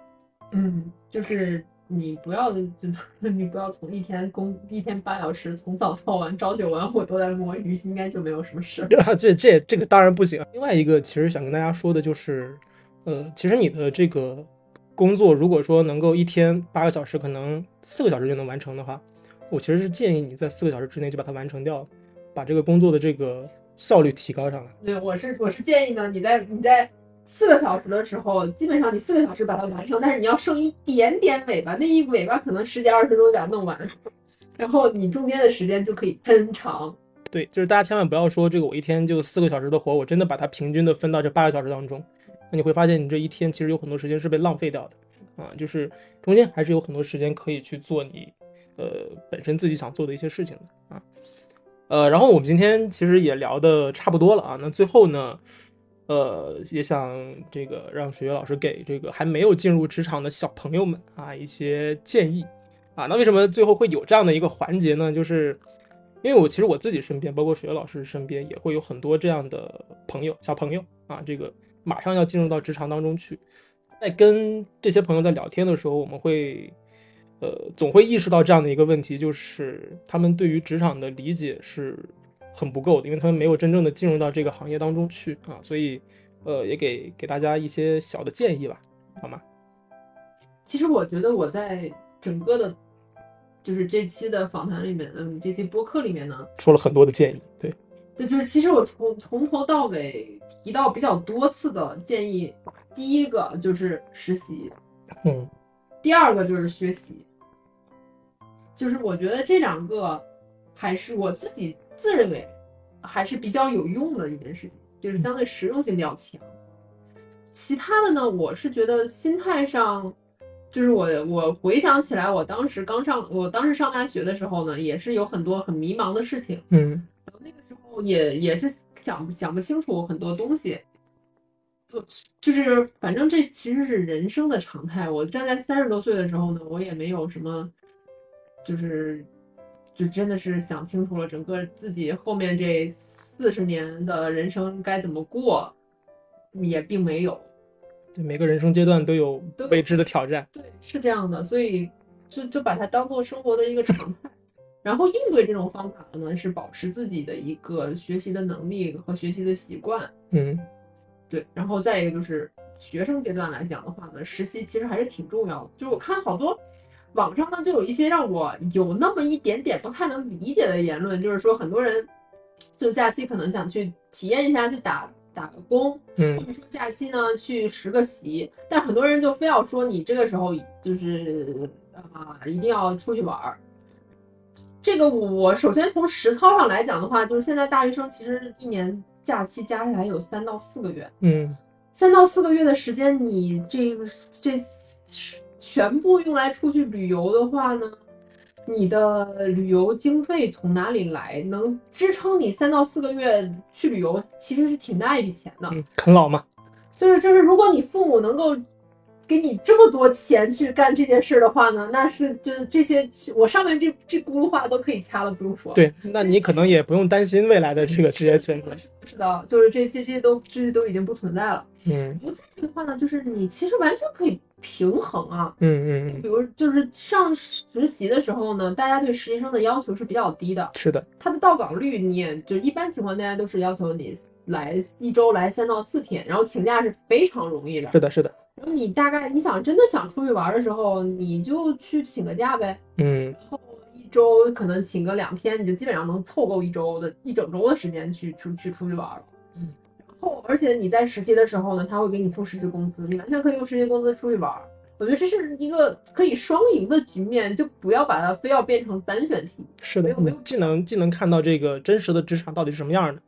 嗯，就是你不要，就 你不要从一天工一天八小时，从早到晚，朝九晚五都在摸鱼，应该就没有什么事。这这这个当然不行。另外一个，其实想跟大家说的就是，呃，其实你的这个工作，如果说能够一天八个小时，可能四个小时就能完成的话，我其实是建议你在四个小时之内就把它完成掉，把这个工作的这个效率提高上来。对，我是我是建议呢，你在你在。四个小时的时候，基本上你四个小时把它完成，但是你要剩一点点尾巴，那一尾巴可能十几二十分钟就弄完，然后你中间的时间就可以抻长。对，就是大家千万不要说这个我一天就四个小时的活，我真的把它平均的分到这八个小时当中，那你会发现你这一天其实有很多时间是被浪费掉的啊，就是中间还是有很多时间可以去做你呃本身自己想做的一些事情的啊。呃，然后我们今天其实也聊的差不多了啊，那最后呢？呃，也想这个让水月老师给这个还没有进入职场的小朋友们啊一些建议啊。那为什么最后会有这样的一个环节呢？就是因为我其实我自己身边，包括水月老师身边，也会有很多这样的朋友、小朋友啊。这个马上要进入到职场当中去，在跟这些朋友在聊天的时候，我们会呃总会意识到这样的一个问题，就是他们对于职场的理解是。很不够的，因为他们没有真正的进入到这个行业当中去啊，所以，呃，也给给大家一些小的建议吧，好吗？其实我觉得我在整个的，就是这期的访谈里面，嗯，这期播客里面呢，说了很多的建议，对，对，就是其实我从从头到尾提到比较多次的建议，第一个就是实习，嗯，第二个就是学习，就是我觉得这两个还是我自己。自认为还是比较有用的一件事情，就是相对实用性比较强。其他的呢，我是觉得心态上，就是我我回想起来，我当时刚上，我当时上大学的时候呢，也是有很多很迷茫的事情，嗯，然后那个时候也也是想想不清楚很多东西，就就是反正这其实是人生的常态。我站在三十多岁的时候呢，我也没有什么，就是。就真的是想清楚了，整个自己后面这四十年的人生该怎么过，也并没有。对，每个人生阶段都有未知的挑战。对，是这样的，所以就就把它当做生活的一个常态。然后应对这种方法呢，是保持自己的一个学习的能力和学习的习惯。嗯对，然后再一个就是学生阶段来讲的话呢，实习其实还是挺重要的。就是我看好多网上呢，就有一些让我有那么一点点不太能理解的言论，就是说很多人就假期可能想去体验一下，去打打个工，嗯或嗯者说假期呢去实个习，但很多人就非要说你这个时候就是啊、一定要出去玩儿。这个我首先从实操上来讲的话，就是现在大学生其实一年假期加起来有三到四个月，嗯三到四个月的时间，你这个这全部用来出去旅游的话呢，你的旅游经费从哪里来？能支撑你三到四个月去旅游，其实是挺大一笔钱的。嗯，啃老嘛。就是就是，如果你父母能够给你这么多钱去干这件事的话呢，那是就是这些我上面这这轱辘话都可以掐了，不用说。对，那你可能也不用担心未来的这个职业选择。是的，就是这些这些都这些都已经不存在了。嗯不在意的话呢，就是你其实完全可以平衡啊。嗯嗯嗯，比如就是上实习的时候呢，大家对实习生的要求是比较低的，是的，他的到岗率你也就一般情况大家都是要求你来一周来三到四天，然后请假是非常容易的。是的，是的。然后你大概你想真的想出去玩的时候，你就去请个假呗，嗯然后一周可能请个两天，你就基本上能凑够一周的一整周的时间去出去出去玩了。后而且你在实习的时候呢，他会给你付实习工资，你完全可以用实习工资出去玩。我觉得这是一个可以双赢的局面，就不要把它非要变成单选题。是的没有，没有既能既能看到这个真实的职场到底是什么样的，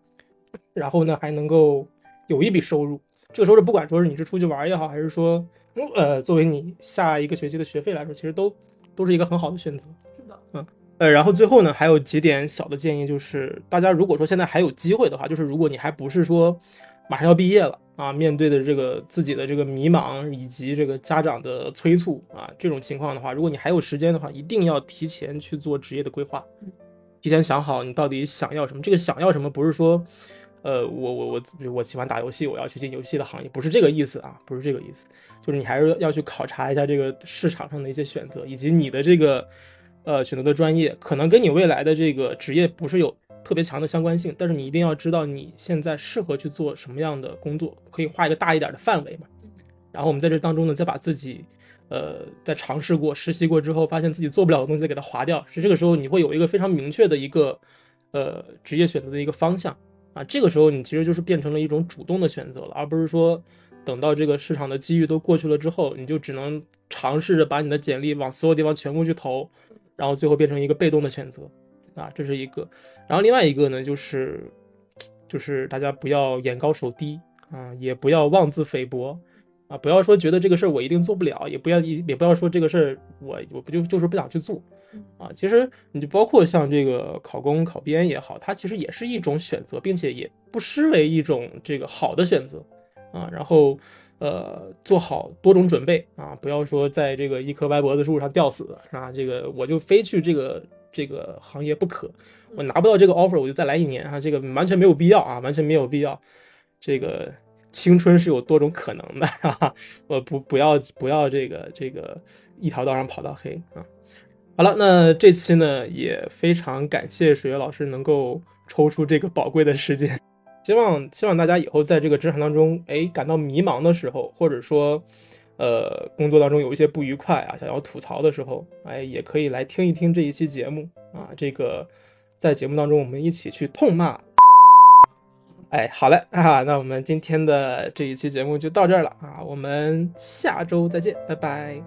然后呢还能够有一笔收入。这个收入不管说是你是出去玩也好，还是说嗯呃作为你下一个学期的学费来说，其实都都是一个很好的选择。是的，呃，然后最后呢，还有几点小的建议，就是大家如果说现在还有机会的话，就是如果你还不是说马上要毕业了啊，面对的这个自己的这个迷茫以及这个家长的催促啊，这种情况的话，如果你还有时间的话，一定要提前去做职业的规划，提前想好你到底想要什么。这个想要什么，不是说，呃，我我我我喜欢打游戏，我要去进游戏的行业，不是这个意思啊，不是这个意思，就是你还是要去考察一下这个市场上的一些选择，以及你的这个。呃，选择的专业可能跟你未来的这个职业不是有特别强的相关性，但是你一定要知道你现在适合去做什么样的工作，可以画一个大一点的范围嘛。然后我们在这当中呢，再把自己，呃，在尝试过、实习过之后，发现自己做不了的东西，再给它划掉。是这个时候你会有一个非常明确的一个，呃，职业选择的一个方向啊。这个时候你其实就是变成了一种主动的选择了，而不是说等到这个市场的机遇都过去了之后，你就只能尝试着把你的简历往所有地方全部去投。然后最后变成一个被动的选择，啊，这是一个。然后另外一个呢，就是就是大家不要眼高手低啊，也不要妄自菲薄啊，不要说觉得这个事儿我一定做不了，也不要也不要说这个事儿我我不就就是不想去做啊。其实你就包括像这个考公考编也好，它其实也是一种选择，并且也不失为一种这个好的选择啊。然后。呃，做好多种准备啊，不要说在这个一棵歪脖子树上吊死，是吧？这个我就非去这个这个行业不可，我拿不到这个 offer，我就再来一年啊，这个完全没有必要啊，完全没有必要。这个青春是有多种可能的，哈哈，我不不要不要这个这个一条道上跑到黑啊。好了，那这期呢也非常感谢水月老师能够抽出这个宝贵的时间。希望希望大家以后在这个职场当中，哎，感到迷茫的时候，或者说，呃，工作当中有一些不愉快啊，想要吐槽的时候，哎，也可以来听一听这一期节目啊。这个在节目当中，我们一起去痛骂。哎，好嘞啊，那我们今天的这一期节目就到这儿了啊，我们下周再见，拜拜。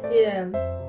谢谢。